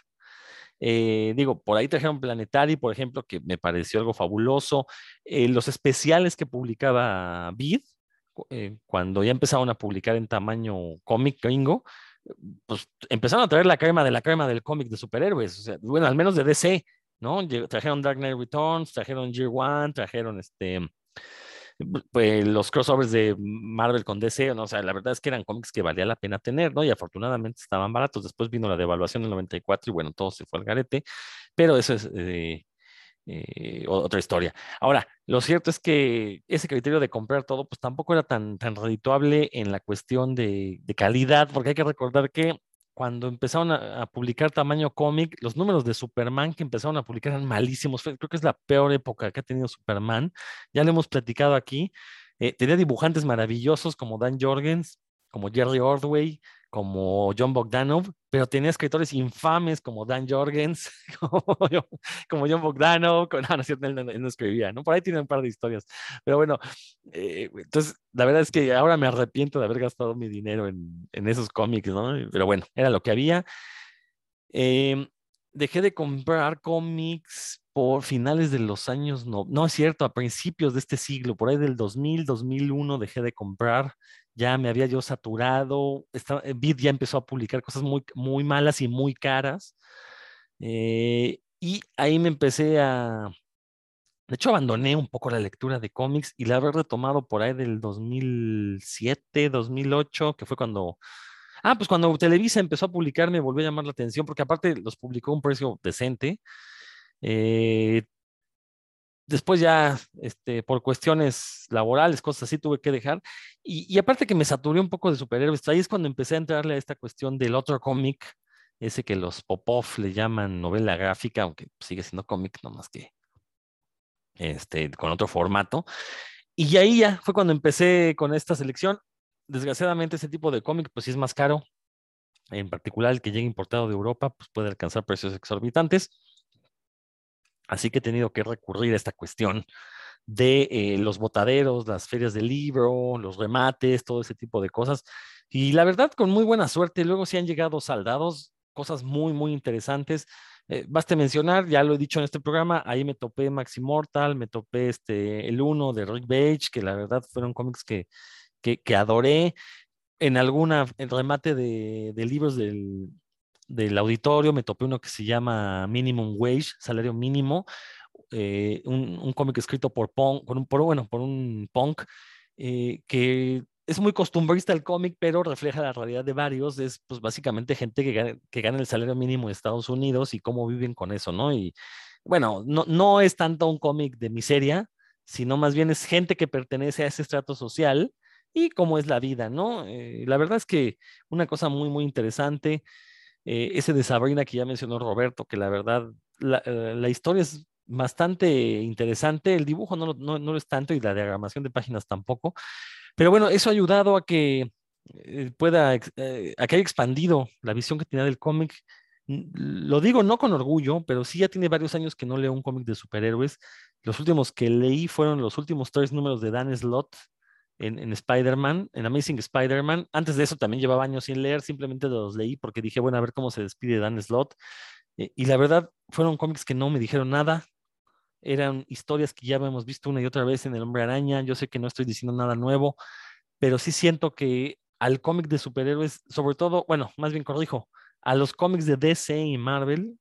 digo, por ahí trajeron Planetary, por ejemplo, que me pareció algo fabuloso. los especiales que publicaba Vid, cuando ya empezaron a publicar en tamaño cómic gringo, pues empezaron a traer la crema de la crema del cómic de superhéroes, bueno, al menos de DC, ¿no? Trajeron Dark Knight Returns, trajeron Year One, trajeron este, pues, los crossovers de Marvel con DC, ¿no? o sea, la verdad es que eran cómics que valía la pena tener, ¿no? Y afortunadamente estaban baratos. Después vino la devaluación del 94 y bueno, todo se fue al garete, pero eso es eh, eh, otra historia. Ahora, lo cierto es que ese criterio de comprar todo, pues tampoco era tan, tan redituable en la cuestión de, calidad, porque hay que recordar que cuando empezaron a, publicar tamaño cómic, los números de Superman que empezaron a publicar eran malísimos. Creo que es la peor época que ha tenido Superman. Ya lo hemos platicado aquí. Eh, tenía dibujantes maravillosos como Dan Jorgens, como Jerry Ordway, como John Bogdanov, pero tenía escritores infames como Dan Jorgens, como, John Bogdanov, no, no, él, no, escribía, ¿no? Por ahí tiene un par de historias, pero bueno, eh, entonces la verdad es que ahora me arrepiento de haber gastado mi dinero en, en esos cómics, ¿no? Pero bueno, era lo que había. Em, dejé de comprar cómics por finales de los años, no, no es cierto, a principios de este siglo, por ahí del 2000, 2001 dejé de comprar ya me había yo saturado, Bid ya empezó a publicar cosas muy, muy malas y muy caras. Eh, y ahí me empecé a... De hecho, abandoné un poco la lectura de cómics y la he retomado por ahí del 2007, 2008, que fue cuando... Ah, pues cuando Televisa empezó a publicar me volvió a llamar la atención porque aparte los publicó a un precio decente. Eh, después ya, este, por cuestiones laborales, cosas así, tuve que dejar. Y, aparte que me saturé un poco de superhéroes, ahí es cuando empecé a entrarle a esta cuestión del otro cómic, ese que los Popov le llaman novela gráfica, aunque sigue siendo cómic, más que este, con otro formato. Y ahí ya fue cuando empecé con esta selección. Desgraciadamente ese tipo de cómic pues sí es más caro. En particular el que llega importado de Europa pues puede alcanzar precios exorbitantes. Así que he tenido que recurrir a esta cuestión de eh, los botaderos, las ferias de libro, los remates, todo ese tipo de cosas. Y la verdad, con muy buena suerte, luego sí han llegado saldados, cosas muy, muy interesantes. Eh, baste mencionar, ya lo he dicho en este programa, ahí me topé Max Immortal, me topé este, el uno de Rick Page, que la verdad fueron cómics que, que, adoré. En alguna remate de, de libros del, del auditorio me topé uno que se llama Minimum Wage, salario mínimo, eh, un, cómic escrito por, punk, por, un, bueno, por un punk eh, que es muy costumbrista el cómic, pero refleja la realidad de varios. Es pues básicamente gente que gana, que gana el salario mínimo de Estados Unidos y cómo viven con eso, ¿no? Y bueno, no, no es tanto un cómic de miseria, sino más bien es gente que pertenece a ese estrato social y cómo es la vida, ¿no? Eh, la verdad es que una cosa muy, muy interesante, ese de Sabrina que ya mencionó Roberto, que la verdad, la, la historia es bastante interesante. El dibujo no, no, no, es tanto y la diagramación de páginas tampoco. Pero bueno, eso ha ayudado a que eh, pueda, eh, a que haya expandido la visión que tenía del cómic. Lo digo no con orgullo, pero sí ya tiene varios años que no leo un cómic de superhéroes. Los últimos que leí fueron los últimos tres números de Dan Slott en, en Spider-Man, en Amazing Spider-Man. Antes de eso también llevaba años sin leer, simplemente los leí porque dije, bueno, a ver cómo se despide Dan Slott. Eh, y la verdad, fueron cómics que no me dijeron nada, eran historias que ya hemos visto una y otra vez en El Hombre Araña. Yo sé que no estoy diciendo nada nuevo, pero sí siento que al cómic de superhéroes, sobre todo, bueno, más bien corrijo, a los cómics de DC y Marvel,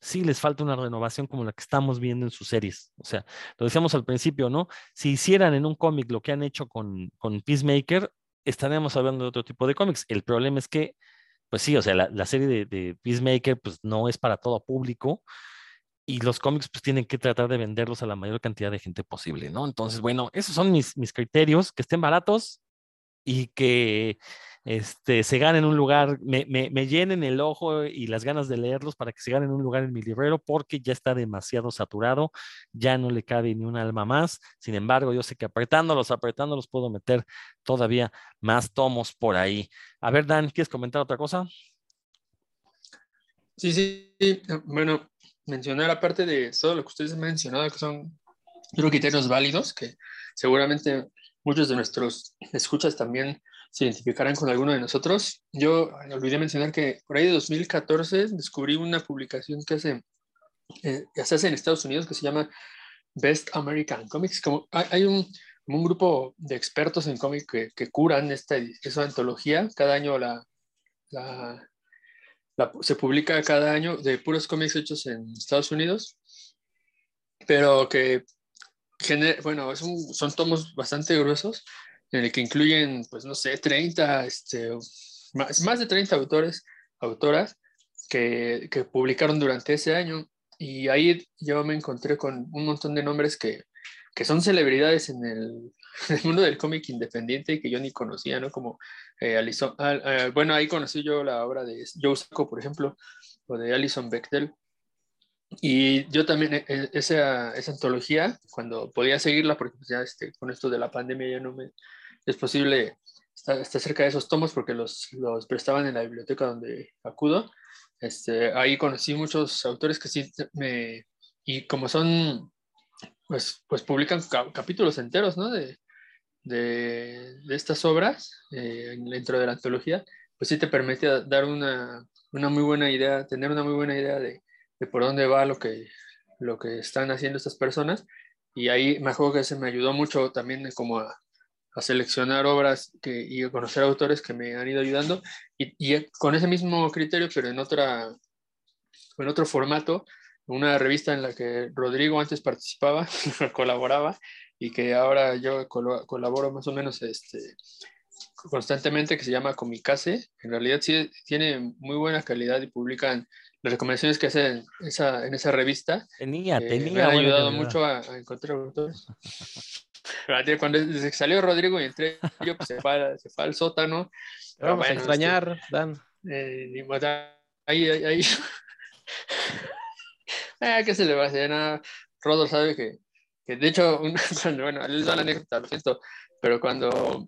sí les falta una renovación como la que estamos viendo en sus series. O sea, lo decíamos al principio, ¿no? Si hicieran en un cómic lo que han hecho con, con Peacemaker, estaríamos hablando de otro tipo de cómics. El problema es que, pues sí, o sea, la, serie de, de, Peacemaker, pues no es para todo público y los cómics pues tienen que tratar de venderlos a la mayor cantidad de gente posible, ¿no? Entonces, bueno, esos son mis, mis criterios, que estén baratos y que este, se ganen un lugar, me, me, llenen el ojo y las ganas de leerlos para que se ganen un lugar en mi librero porque ya está demasiado saturado, ya no le cabe ni un alma más. Sin embargo, yo sé que apretándolos, apretándolos puedo meter todavía más tomos por ahí. A ver, Dan, ¿quieres comentar otra cosa? Sí, sí, bueno, mencionar, aparte de todo lo que ustedes han mencionado, que son criterios válidos, que seguramente muchos de nuestros escuchas también se identificarán con alguno de nosotros. Yo olvidé mencionar que por ahí de 2014 descubrí una publicación que hace, eh, se hace en Estados Unidos que se llama Best American Comics. Como hay un, un grupo de expertos en cómic que, que, curan esta, esa antología. Cada año la, la, se publica cada año de puros cómics hechos en Estados Unidos, pero que, bueno, son tomos bastante gruesos, en el que incluyen, pues no sé, 30, este, más, más de 30 autores, autoras que, que publicaron durante ese año. Y ahí yo me encontré con un montón de nombres que, que son celebridades en el, en el mundo del cómic independiente y que yo ni conocía, ¿no? Como eh, Alison, ah, bueno, ahí conocí yo la obra de Joe Sacco, por ejemplo, o de Alison Bechtel. Y yo también, e, e, esa, esa antología, cuando podía seguirla, porque pues, ya este, con esto de la pandemia ya no me es posible estar, cerca de esos tomos porque los, los prestaban en la biblioteca donde acudo. Este, ahí conocí muchos autores que sí me, y como son, pues, pues publican capítulos enteros, ¿no? De, de, estas obras eh, dentro de la antología, pues sí te permite dar una, una, muy buena idea, tener una muy buena idea de, de, por dónde va lo que, lo que están haciendo estas personas. Y ahí me acuerdo que se me ayudó mucho también como a, seleccionar obras que, y a conocer autores que me han ido ayudando. Y, y, con ese mismo criterio, pero en, otra, en otro formato, una revista en la que Rodrigo antes participaba, colaboraba, y que ahora yo colaboro más o menos este, constantemente, que se llama Comicase. En realidad sí tiene muy buena calidad y publican las recomendaciones que hacen esa, en esa revista. Tenía, eh, tenía. Me han ayudado mucho a, encontrar autores. Cuando salió Rodrigo y entré yo, pues se fue, se fue al sótano. Vamos a extrañar, este, Dan. Eh, ahí, ahí, ahí. ah, ¿Qué se le va a hacer? Nada. Rodo sabe que que de hecho, un- cuando, bueno, les doy la anécdota, lo siento, pero cuando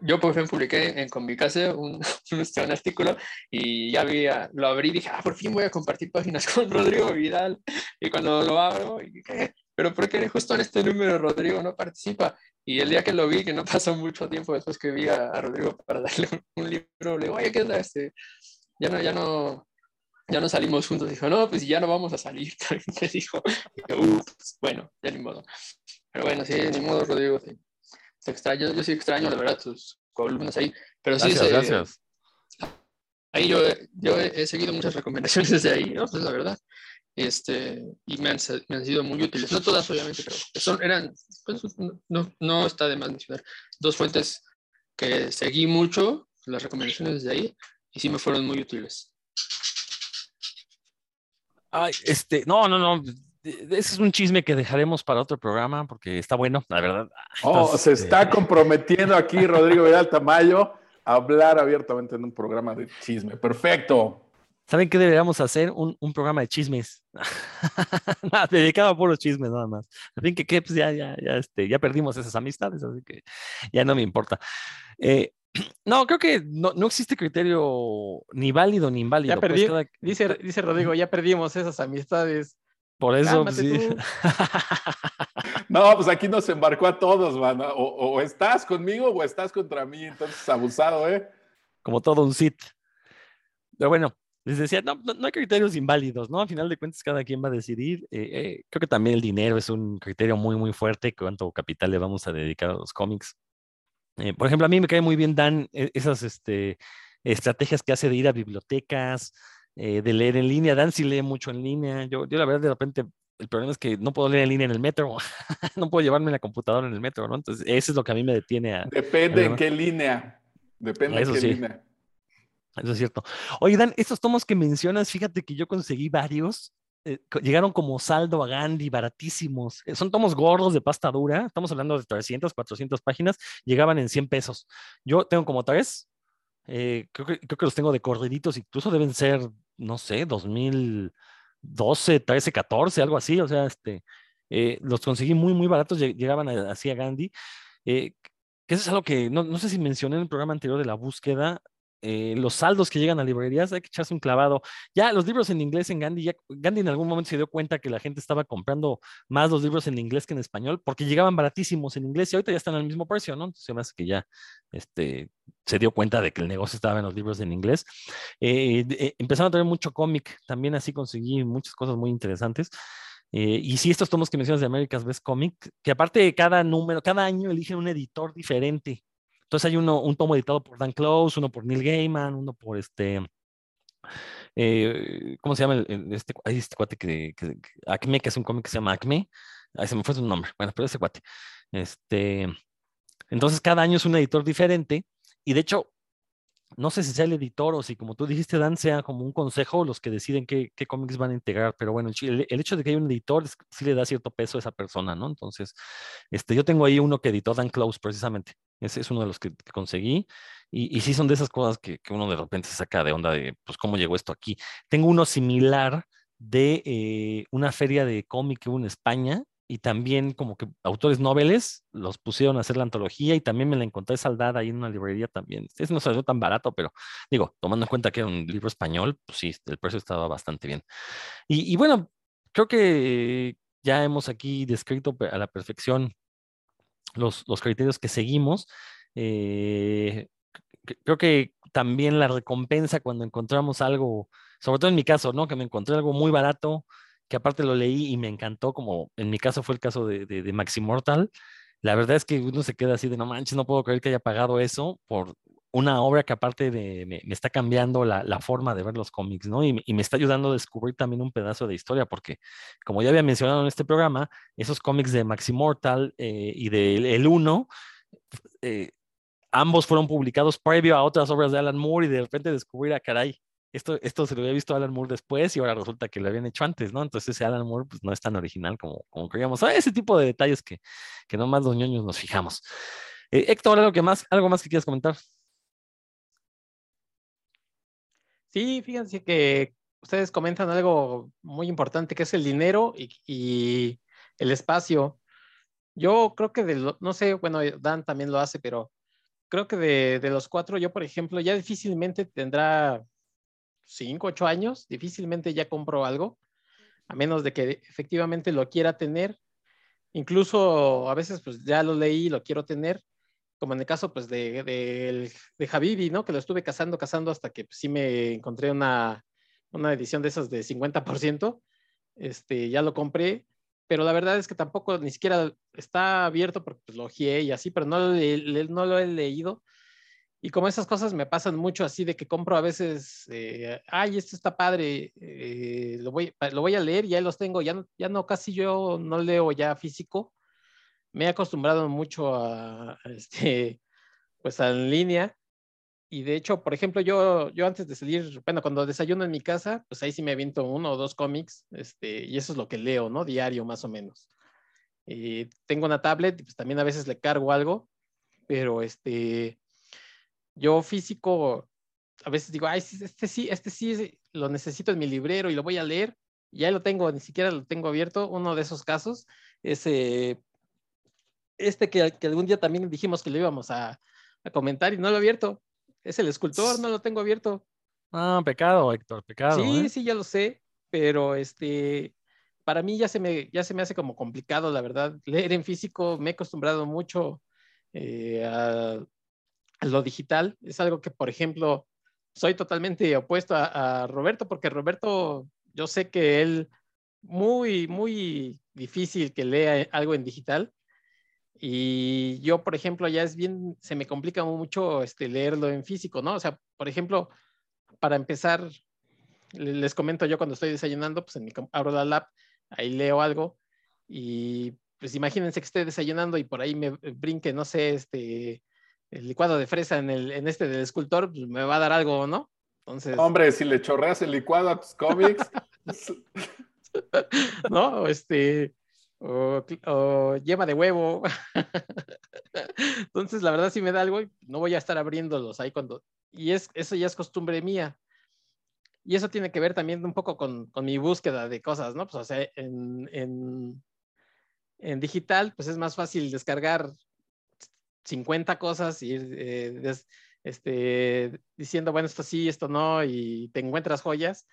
yo por fin publiqué en Comicase un, este, un artículo y ya había, lo abrí y dije, ah, por fin voy a compartir páginas con Rodrigo Vidal. Y cuando lo abro, y dije, pero ¿por qué justo en este número Rodrigo no participa? Y el día que lo vi, que no pasó mucho tiempo después que vi a, a Rodrigo para darle un, un, libro, le digo, oye, ¿qué onda? Este, ya no, ya no, ya no salimos juntos. Dijo, no, pues ya no vamos a salir. Me dijo, pues, bueno, ya ni modo. Pero bueno, sí, ni modo, Rodrigo. Sí. Te extraño, yo sí extraño, la verdad, tus columnas ahí. Pero gracias, sí, gracias. Ahí yo, yo he, he, seguido muchas recomendaciones desde ahí, ¿no? Pues la verdad. Este, y me han, me han sido muy útiles. No todas, obviamente, pero son, eran, pues, no, no está de más mencionar, dos fuentes que seguí mucho, las recomendaciones desde ahí, y sí me fueron muy útiles. Ay, este, no, no, no. Ese es un chisme que dejaremos para otro programa porque está bueno, la verdad. Oh, Entonces, se está eh... comprometiendo aquí Rodrigo Vidal Tamayo a hablar abiertamente en un programa de chisme. Perfecto. ¿Saben qué deberíamos hacer? Un, un programa de chismes. nada, dedicado a puros chismes nada más. Fin, que, que pues ya, ya, ya, este, ya perdimos esas amistades, así que ya no me importa. Eh, no, creo que no, no, existe criterio ni válido ni inválido. Ya perdí, pues cada... dice, dice Rodrigo, ya perdimos esas amistades. Por eso, pues, sí. no, pues aquí nos embarcó a todos, man. O, o, estás conmigo o estás contra mí, entonces abusado, ¿eh? Como todo un sit. Pero bueno, les decía, no, no, no, hay criterios inválidos, ¿no? Al final de cuentas, cada quien va a decidir. Eh, eh, creo que también el dinero es un criterio muy, muy fuerte. Cuánto capital le vamos a dedicar a los cómics. Eh, por ejemplo, a mí me cae muy bien Dan esas este, estrategias que hace de ir a bibliotecas, eh, de leer en línea. Dan sí lee mucho en línea. Yo, yo la verdad, de repente, el problema es que no puedo leer en línea en el metro. no puedo llevarme la computadora en el metro, ¿no? Entonces, eso es lo que a mí me detiene a... Depende en qué línea. Depende eso en qué sí. línea. Eso es cierto. Oye, Dan, estos tomos que mencionas, fíjate que yo conseguí varios. Eh, llegaron como saldo a Gandhi, baratísimos. Eh, son tomos gordos de pasta dura. Estamos hablando de 300, 400 páginas. Llegaban en 100 pesos. Yo tengo como tres. Eh, creo, que, creo que los tengo de corriditos. Incluso deben ser, no sé, 2012, 13, 14, algo así. O sea, este, eh, los conseguí muy, muy baratos. Llegaban así a Gandhi. Eh, que eso es algo que no, no sé si mencioné en el programa anterior de la búsqueda. Eh, los saldos que llegan a librerías, hay que echarse un clavado. Ya los libros en inglés en Gandhi, ya, Gandhi en algún momento se dio cuenta que la gente estaba comprando más los libros en inglés que en español, porque llegaban baratísimos en inglés y ahorita ya están al mismo precio, ¿no? Entonces se me que ya este, se dio cuenta de que el negocio estaba en los libros en inglés. Eh, eh, empezaron a tener mucho cómic, también así conseguí muchas cosas muy interesantes. Eh, y sí, estos tomos que mencionas de America's Best Comic, que aparte de cada número, cada año eligen un editor diferente. Entonces hay uno, un tomo editado por Dan Close, uno por Neil Gaiman, uno por este, eh, ¿cómo se llama? El, el, este, este cuate que, que, que, Acme, que es un cómic que se llama Acme. Ahí se me fue su nombre. Bueno, pero ese cuate. Este, entonces cada año es un editor diferente y de hecho, no sé si sea el editor o si como tú dijiste, Dan, sea como un consejo los que deciden qué, qué cómics van a integrar, pero bueno, el, hecho de que haya un editor sí le da cierto peso a esa persona, ¿no? Entonces, este, yo tengo ahí uno que editó Dan Close precisamente. Ese es uno de los que, que conseguí. Y, y, sí son de esas cosas que, que, uno de repente se saca de onda de, pues, ¿cómo llegó esto aquí? Tengo uno similar de eh, una feria de cómic que hubo en España y también como que autores noveles los pusieron a hacer la antología y también me la encontré saldada ahí en una librería también. Ese no salió tan barato, pero digo, tomando en cuenta que era un libro español, pues sí, el precio estaba bastante bien. Y, y bueno, creo que ya hemos aquí descrito a la perfección los, los criterios que seguimos. Eh, creo que también la recompensa cuando encontramos algo, sobre todo en mi caso, ¿no? Que me encontré algo muy barato, que aparte lo leí y me encantó, como en mi caso fue el caso de, de, de Maximortal. La verdad es que uno se queda así de, no manches, no puedo creer que haya pagado eso por una obra que aparte de, me, está cambiando la, forma de ver los cómics, ¿no? Y, me está ayudando a descubrir también un pedazo de historia, porque como ya había mencionado en este programa, esos cómics de Maximortal eh, y de El Uno, eh, ambos fueron publicados previo a otras obras de Alan Moore y de repente descubrir a caray, esto, esto se lo había visto a Alan Moore después y ahora resulta que lo habían hecho antes, ¿no? Entonces ese Alan Moore pues, no es tan original como, como creíamos. Sea, ese tipo de detalles que, que nomás los ñoños nos fijamos. Eh, Héctor, ¿algo, que más, ¿algo más que quieras comentar? Sí, fíjense que ustedes comentan algo muy importante que es el dinero y, el espacio. Yo creo que de lo- no sé, bueno, Dan también lo hace, pero creo que de los cuatro, yo, por ejemplo, ya difícilmente tendrá cinco, ocho años, difícilmente ya compro algo, a menos de que efectivamente lo quiera tener. Incluso a veces, pues ya lo leí y lo quiero tener, como en el caso, pues, de, de, de Habibi, ¿no? Que lo estuve cazando, cazando hasta que pues, sí me encontré una, una edición de esas de 50%. Este, ya lo compré, pero la verdad es que tampoco ni siquiera está abierto porque pues, lo ojeé y así, pero no le- no lo he leído. Y como esas cosas me pasan mucho así de que compro a veces, eh, ay, esto está padre, eh, lo, voy, lo voy a leer, ya los tengo, ya no, ya no, casi yo no leo ya físico. Me he acostumbrado mucho a, a este, pues a en línea. Y de hecho, por ejemplo, yo, yo antes de salir, bueno, cuando desayuno en mi casa, pues ahí sí me aviento uno o dos cómics, este, y eso es lo que leo, ¿no? Diario más o menos. Y tengo una tablet, pues también a veces le cargo algo, pero este, yo físico, a veces digo, ay, este sí, este sí lo necesito en mi librero y lo voy a leer, ya lo tengo, ni siquiera lo tengo abierto. Uno de esos casos es eh, este que, que algún día también dijimos que lo íbamos a, a comentar y no lo he abierto. Es el escultor, no lo tengo abierto. Ah, pecado, Héctor, pecado. Sí, ¿eh? sí, ya lo sé, pero este, para mí ya se me, ya se me hace como complicado, la verdad. Leer en físico me he acostumbrado mucho eh, a lo digital. Es algo que, por ejemplo, soy totalmente opuesto a, Roberto, porque Roberto, yo sé que él muy, muy difícil que lea algo en digital. Y yo, por ejemplo, ya es bien, se me complica mucho este, leerlo en físico, ¿no? O sea, por ejemplo, para empezar, le- les comento yo cuando estoy desayunando, pues en mi, abro la lap, ahí leo algo y pues imagínense que esté desayunando y por ahí me brinque, no sé, este, el licuado de fresa en, el, en este del escultor, pues me va a dar algo, ¿no? Entonces, Hombre, si le chorreas el licuado a tus cómics, ¿no? O Este, o, o yema de huevo. Entonces, la verdad, si me da algo, no voy a estar abriéndolos ahí cuando. Y es, eso ya es costumbre mía. Y eso tiene que ver también un poco con, con mi búsqueda de cosas, ¿no? Pues, o sea, en, en, en digital, pues es más fácil descargar 50 cosas y ir eh, este, diciendo, bueno, esto sí, esto no, y te encuentras joyas,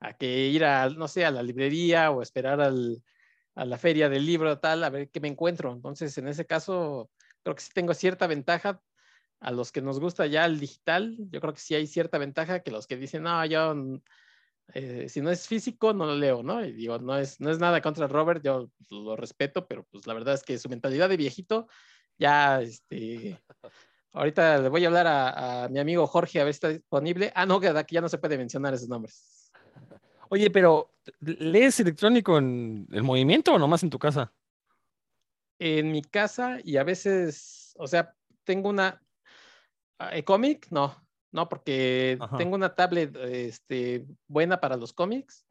a que ir a, no sé, a la librería o esperar a la feria del libro tal, a ver qué me encuentro. Entonces, en ese caso, creo que sí tengo cierta ventaja. A los que nos gusta ya el digital, yo creo que sí hay cierta ventaja que los que dicen, no, yo, mm, eh, si no es físico, no lo leo, ¿no? Y digo, no es, no es nada contra Robert, yo lo respeto, pero pues la verdad es que su mentalidad de viejito, ya, este, ahorita le voy a hablar a, a mi amigo Jorge a ver si está disponible. Ah, no, que aquí ya no se puede mencionar esos nombres. Oye, pero ¿lees electrónico en el movimiento o nomás en tu casa? en mi casa y a veces, o sea, tengo una ah, cómic, no, no, porque Ajá. tengo una tablet este, buena para los cómics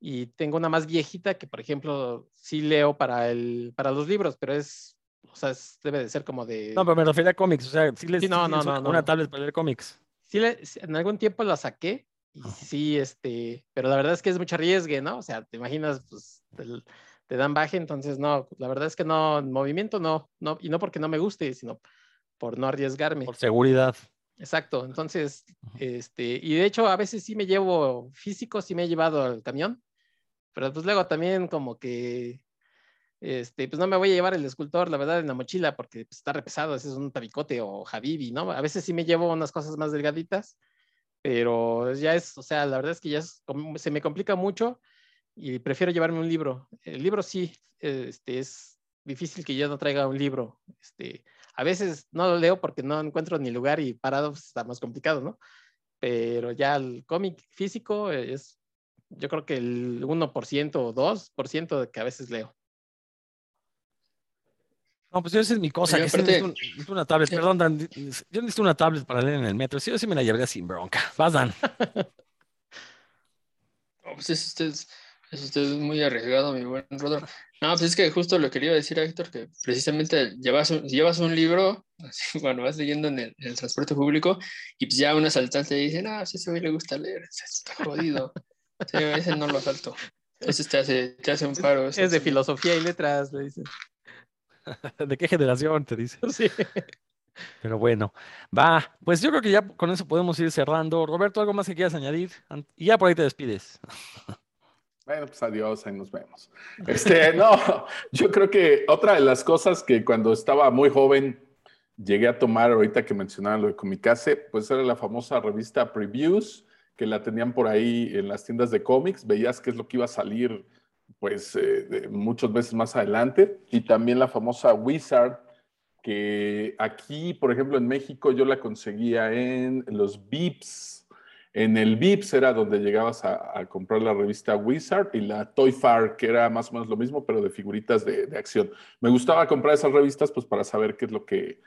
y tengo una más viejita que, por ejemplo, sí leo para, el, para los libros, pero es, o sea, es- debe de ser como de... No, pero me refería a cómics, o sea, sí les Sí, no, no, una, no, una no. tablet para leer cómics. sí le- en algún tiempo la saqué y sí, este, pero la verdad es que es mucho arriesgue, ¿no? O sea, te imaginas, pues, te, te dan baje, entonces no, la verdad es que no, en movimiento no, no, y no porque no me guste, sino por no arriesgarme. Por seguridad. Exacto, entonces, Ajá. este, y de hecho a veces sí me llevo físico, sí me he llevado al camión, pero pues luego también como que, este, pues no me voy a llevar el escultor, la verdad, en la mochila, porque pues, está repesado, ese es un tabicote o Habibi, ¿no? A veces sí me llevo unas cosas más delgaditas, pero ya es, o sea, la verdad es que ya se me complica mucho y prefiero llevarme un libro. El libro sí, este, es difícil que yo no traiga un libro, este, a veces no lo leo porque no encuentro ni lugar y parado pues, está más complicado, ¿no? Pero ya el cómic físico es, yo creo que el 1% o 2% de que a veces leo. No, pues yo esa es mi cosa, Oye, que sí aparte- necesito, un- necesito una tablet, Eh. perdón, Dan, yo necesito una tablet para leer en el metro, sí, yo sí me la llevaría sin bronca. Vas, Dan. Oh, pues es usted, es usted muy arriesgado, mi buen Rodro. No, pues es que justo lo quería decir a Héctor, que precisamente llevas un, llevas un libro, así, cuando vas leyendo en el, en el transporte público, y pues ya un asaltante dice, no, si a ese güey le gusta leer, está jodido. Sí, ese no lo asalto. Entonces te hace, te hace un paro. eso, Es de filosofía y letras, le dicen. ¿De qué generación te dice? Sí. Pero bueno, va. Pues yo creo que ya con eso podemos ir cerrando. Roberto, ¿algo más que quieras añadir? Y ya por ahí te despides. Bueno, pues adiós, ahí nos vemos. Este, no, yo creo que otra de las cosas que cuando estaba muy joven llegué a tomar, ahorita que mencionaban lo de Comicase, pues era la famosa revista Previews, que la tenían por ahí en las tiendas de cómics, veías qué es lo que iba a salir, pues, eh, muchas veces más adelante, y también la famosa Wizard, que aquí, por ejemplo, en México yo la conseguía en los Vips. En el Vips era donde llegabas a, a comprar la revista Wizard y la Toy Far, que era más o menos lo mismo, pero de figuritas de, de acción. Me gustaba comprar esas revistas pues para saber qué es lo que,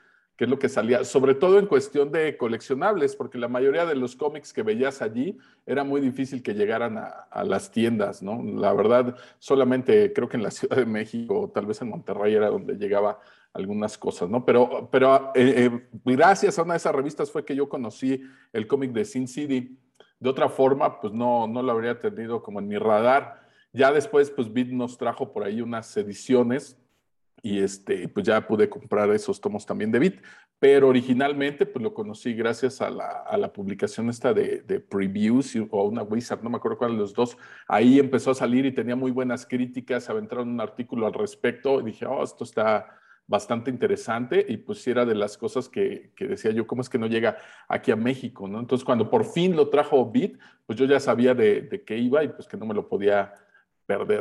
es lo que salía, sobre todo en cuestión de coleccionables, porque la mayoría de los cómics que veías allí era muy difícil que llegaran a, a las tiendas, ¿no? La verdad, solamente creo que en la Ciudad de México tal vez en Monterrey era donde llegaba algunas cosas, ¿no? Pero, pero eh, eh, gracias a una de esas revistas fue que yo conocí el cómic de Sin City. De otra forma, pues no, no lo habría tenido como en mi radar. Ya después, pues Bit nos trajo por ahí unas ediciones y este, pues ya pude comprar esos tomos también de Bit. Pero originalmente, pues lo conocí gracias a la, a la publicación esta de, de Previews o una Wizard, no me acuerdo cuál de los dos. Ahí empezó a salir y tenía muy buenas críticas, aventaron un artículo al respecto y dije, oh, esto está bastante interesante y pues era de las cosas que, que decía yo, ¿cómo es que no llega aquí a México? ¿no? Entonces cuando por fin lo trajo Bit, pues yo ya sabía de, de qué iba y pues que no me lo podía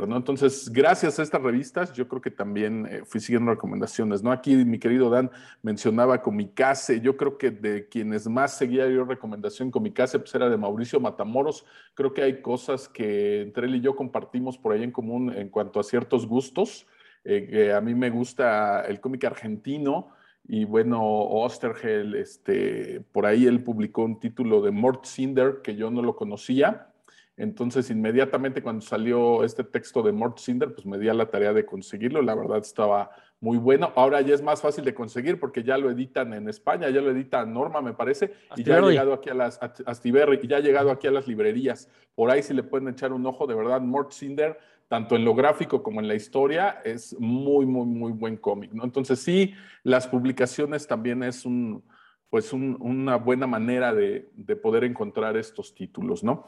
¿no? Entonces, gracias a estas revistas, yo creo que también eh, fui siguiendo recomendaciones, ¿no? Aquí mi querido Dan mencionaba Comicase, yo creo que de quienes más seguía yo recomendación Comicase, pues era de Mauricio Matamoros, creo que hay cosas que entre él y yo compartimos por ahí en común en cuanto a ciertos gustos, eh, que a mí me gusta el cómic argentino, y bueno, Ostergel, este, por ahí él publicó un título de Mort Cinder que yo no lo conocía. Entonces, inmediatamente cuando salió este texto de Mort Cinder, pues me di a la tarea de conseguirlo. La verdad estaba muy bueno. Ahora ya es más fácil de conseguir porque ya lo editan en España, ya lo edita Norma, me parece, y ya ha llegado aquí a las Astiberri, y ya ha llegado aquí a las librerías. Por ahí si le pueden echar un ojo, de verdad, Mort Cinder, tanto en lo gráfico como en la historia, es muy, muy, muy buen cómic, ¿no? Entonces sí, las publicaciones también es un, pues un- una buena manera de, de poder encontrar estos títulos, ¿no?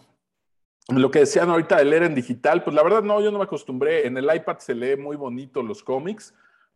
Lo que decían ahorita de leer en digital, pues la verdad no, yo no me acostumbré. En el iPad se lee muy bonito los cómics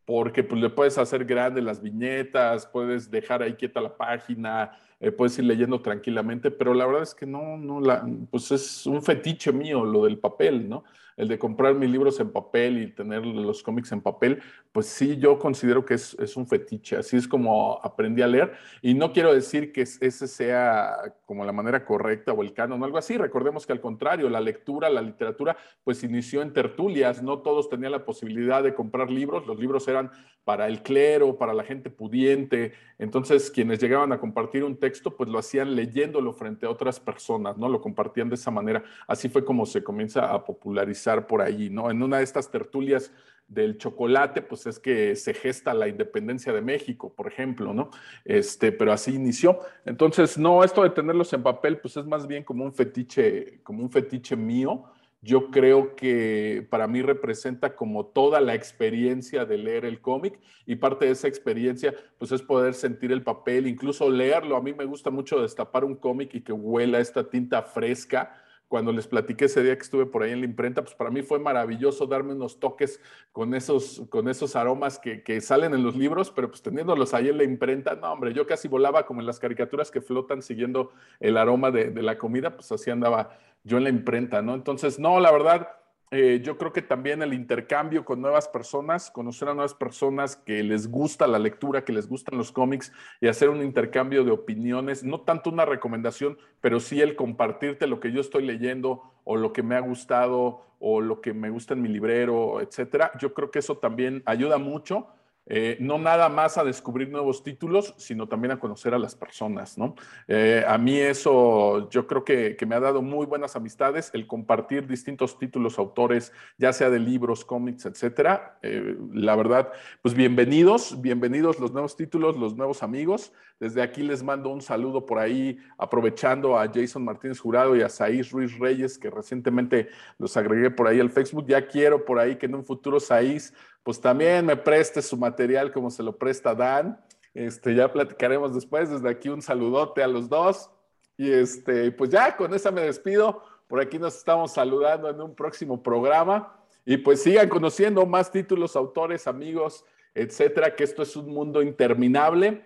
porque pues le puedes hacer grandes las viñetas, puedes dejar ahí quieta la página, eh, puedes ir leyendo tranquilamente, pero la verdad es que no, no, la, pues es un fetiche mío lo del papel, ¿no? El de comprar mis libros en papel y tener los cómics en papel, pues sí, yo considero que es, es un fetiche, así es como aprendí a leer. Y no quiero decir que es- ese sea como la manera correcta o el canon o algo así. Recordemos que al contrario, la lectura, la literatura, pues inició en tertulias. No todos tenían la posibilidad de comprar libros. Los libros eran para el clero, para la gente pudiente. Entonces, quienes llegaban a compartir un texto, pues lo hacían leyéndolo frente a otras personas, ¿no? Lo compartían de esa manera. Así fue como se comienza a popularizar por allí, ¿no? En una de estas tertulias del chocolate, pues es que se gesta la independencia de México, por ejemplo, ¿no? Este, pero así inició. Entonces, no, esto de tenerlos en papel, pues es más bien como un fetiche, como un fetiche mío. Yo creo que para mí representa como toda la experiencia de leer el cómic y parte de esa experiencia, pues es poder sentir el papel, incluso leerlo. A mí me gusta mucho destapar un cómic y que huela esta tinta fresca cuando les platiqué ese día que estuve por ahí en la imprenta, pues para mí fue maravilloso darme unos toques con esos, con esos aromas que, que, salen en los libros, pero pues teniéndolos ahí en la imprenta, no, hombre, yo casi volaba como en las caricaturas que flotan siguiendo el aroma de, de la comida, pues así andaba yo en la imprenta, ¿no? Entonces, no, la verdad, eh, yo creo que también el intercambio con nuevas personas, conocer a nuevas personas que les gusta la lectura, que les gustan los cómics y hacer un intercambio de opiniones, no tanto una recomendación, pero sí el compartirte lo que yo estoy leyendo o lo que me ha gustado o lo que me gusta en mi librero, etcétera. Yo creo que eso también ayuda mucho. Eh, no nada más a descubrir nuevos títulos, sino también a conocer a las personas, ¿no? Eh, a mí eso yo creo que, que, me ha dado muy buenas amistades, el compartir distintos títulos, autores, ya sea de libros, cómics, etcétera. Eh, la verdad, pues bienvenidos, bienvenidos los nuevos títulos, los nuevos amigos. Desde aquí les mando un saludo por ahí, aprovechando a Jason Martínez Jurado y a Saiz Ruiz Reyes, que recientemente los agregué por ahí al Facebook. Ya quiero por ahí que en un futuro Saiz pues también me preste su material como se lo presta Dan. Este, ya platicaremos después. Desde aquí un saludote a los dos. Y este, pues ya con esa me despido. Por aquí nos estamos saludando en un próximo programa. Y pues sigan conociendo más títulos, autores, amigos, etcétera, que esto es un mundo interminable.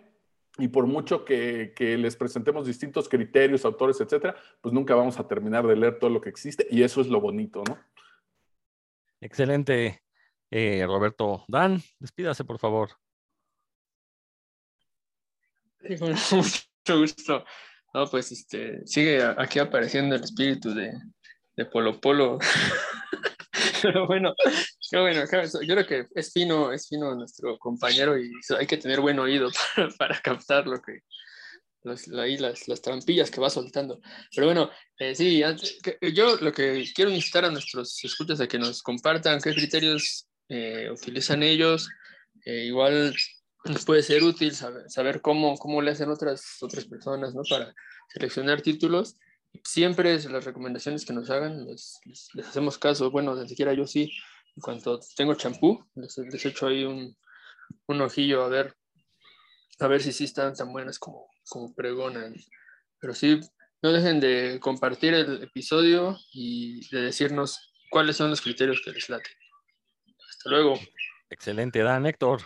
Y por mucho que, que, les presentemos distintos criterios, autores, etcétera, pues nunca vamos a terminar de leer todo lo que existe. Y eso es lo bonito, ¿no? Excelente, eh, Roberto. Dan, despídase, por favor. Sí, mucho gusto. No, pues este, sigue aquí apareciendo el espíritu de, de Polo Polo. Pero bueno, qué bueno, yo creo que es fino, es fino nuestro compañero y hay que tener buen oído para, para captar lo que, los, las, las, trampillas que va soltando. Pero bueno, eh, sí, yo lo que quiero instar a nuestros escuchas a que nos compartan qué criterios eh, utilizan ellos. Eh, igual nos puede ser útil saber, saber, cómo, cómo le hacen otras, otras personas ¿no? para seleccionar títulos. Siempre las recomendaciones que nos hagan les, les, hacemos caso. Bueno, ni siquiera yo sí. En cuanto tengo champú, les, les echo ahí un, un ojillo a ver, a ver si sí están tan buenas como, como pregonan. Pero sí, no dejen de compartir el episodio y de decirnos cuáles son los criterios que les late. Hasta luego. Excelente, Dan, Héctor.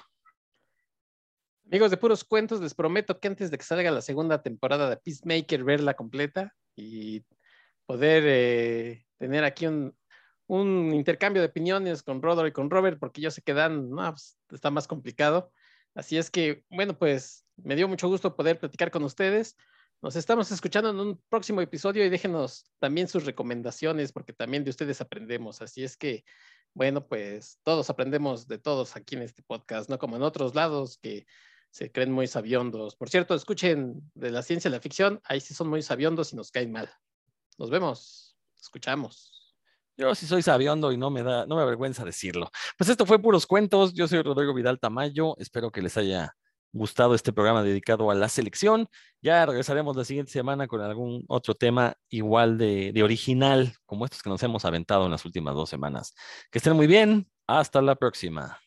Amigos de Puros Cuentos, les prometo que antes de que salga la segunda temporada de Peacemaker, verla completa y poder eh, tener aquí un, un, intercambio de opiniones con Rodor y con Robert, porque yo sé que Dan no, pues, está más complicado. Así es que, bueno, pues me dio mucho gusto poder platicar con ustedes. Nos estamos escuchando en un próximo episodio y déjenos también sus recomendaciones, porque también de ustedes aprendemos. Así es que, bueno, pues todos aprendemos de todos aquí en este podcast, no como en otros lados que se creen muy sabiondos. Por cierto, escuchen de la ciencia y la ficción, ahí sí son muy sabiondos y nos caen mal. Nos vemos, escuchamos. Yo sí soy sabiondo y no me da, no me avergüenza decirlo. Pues esto fue puros cuentos. Yo soy Rodrigo Vidal Tamayo. Espero que les haya gustado este programa dedicado a la selección. Ya regresaremos la siguiente semana con algún otro tema igual de, de original, como estos que nos hemos aventado en las últimas dos semanas. Que estén muy bien. Hasta la próxima.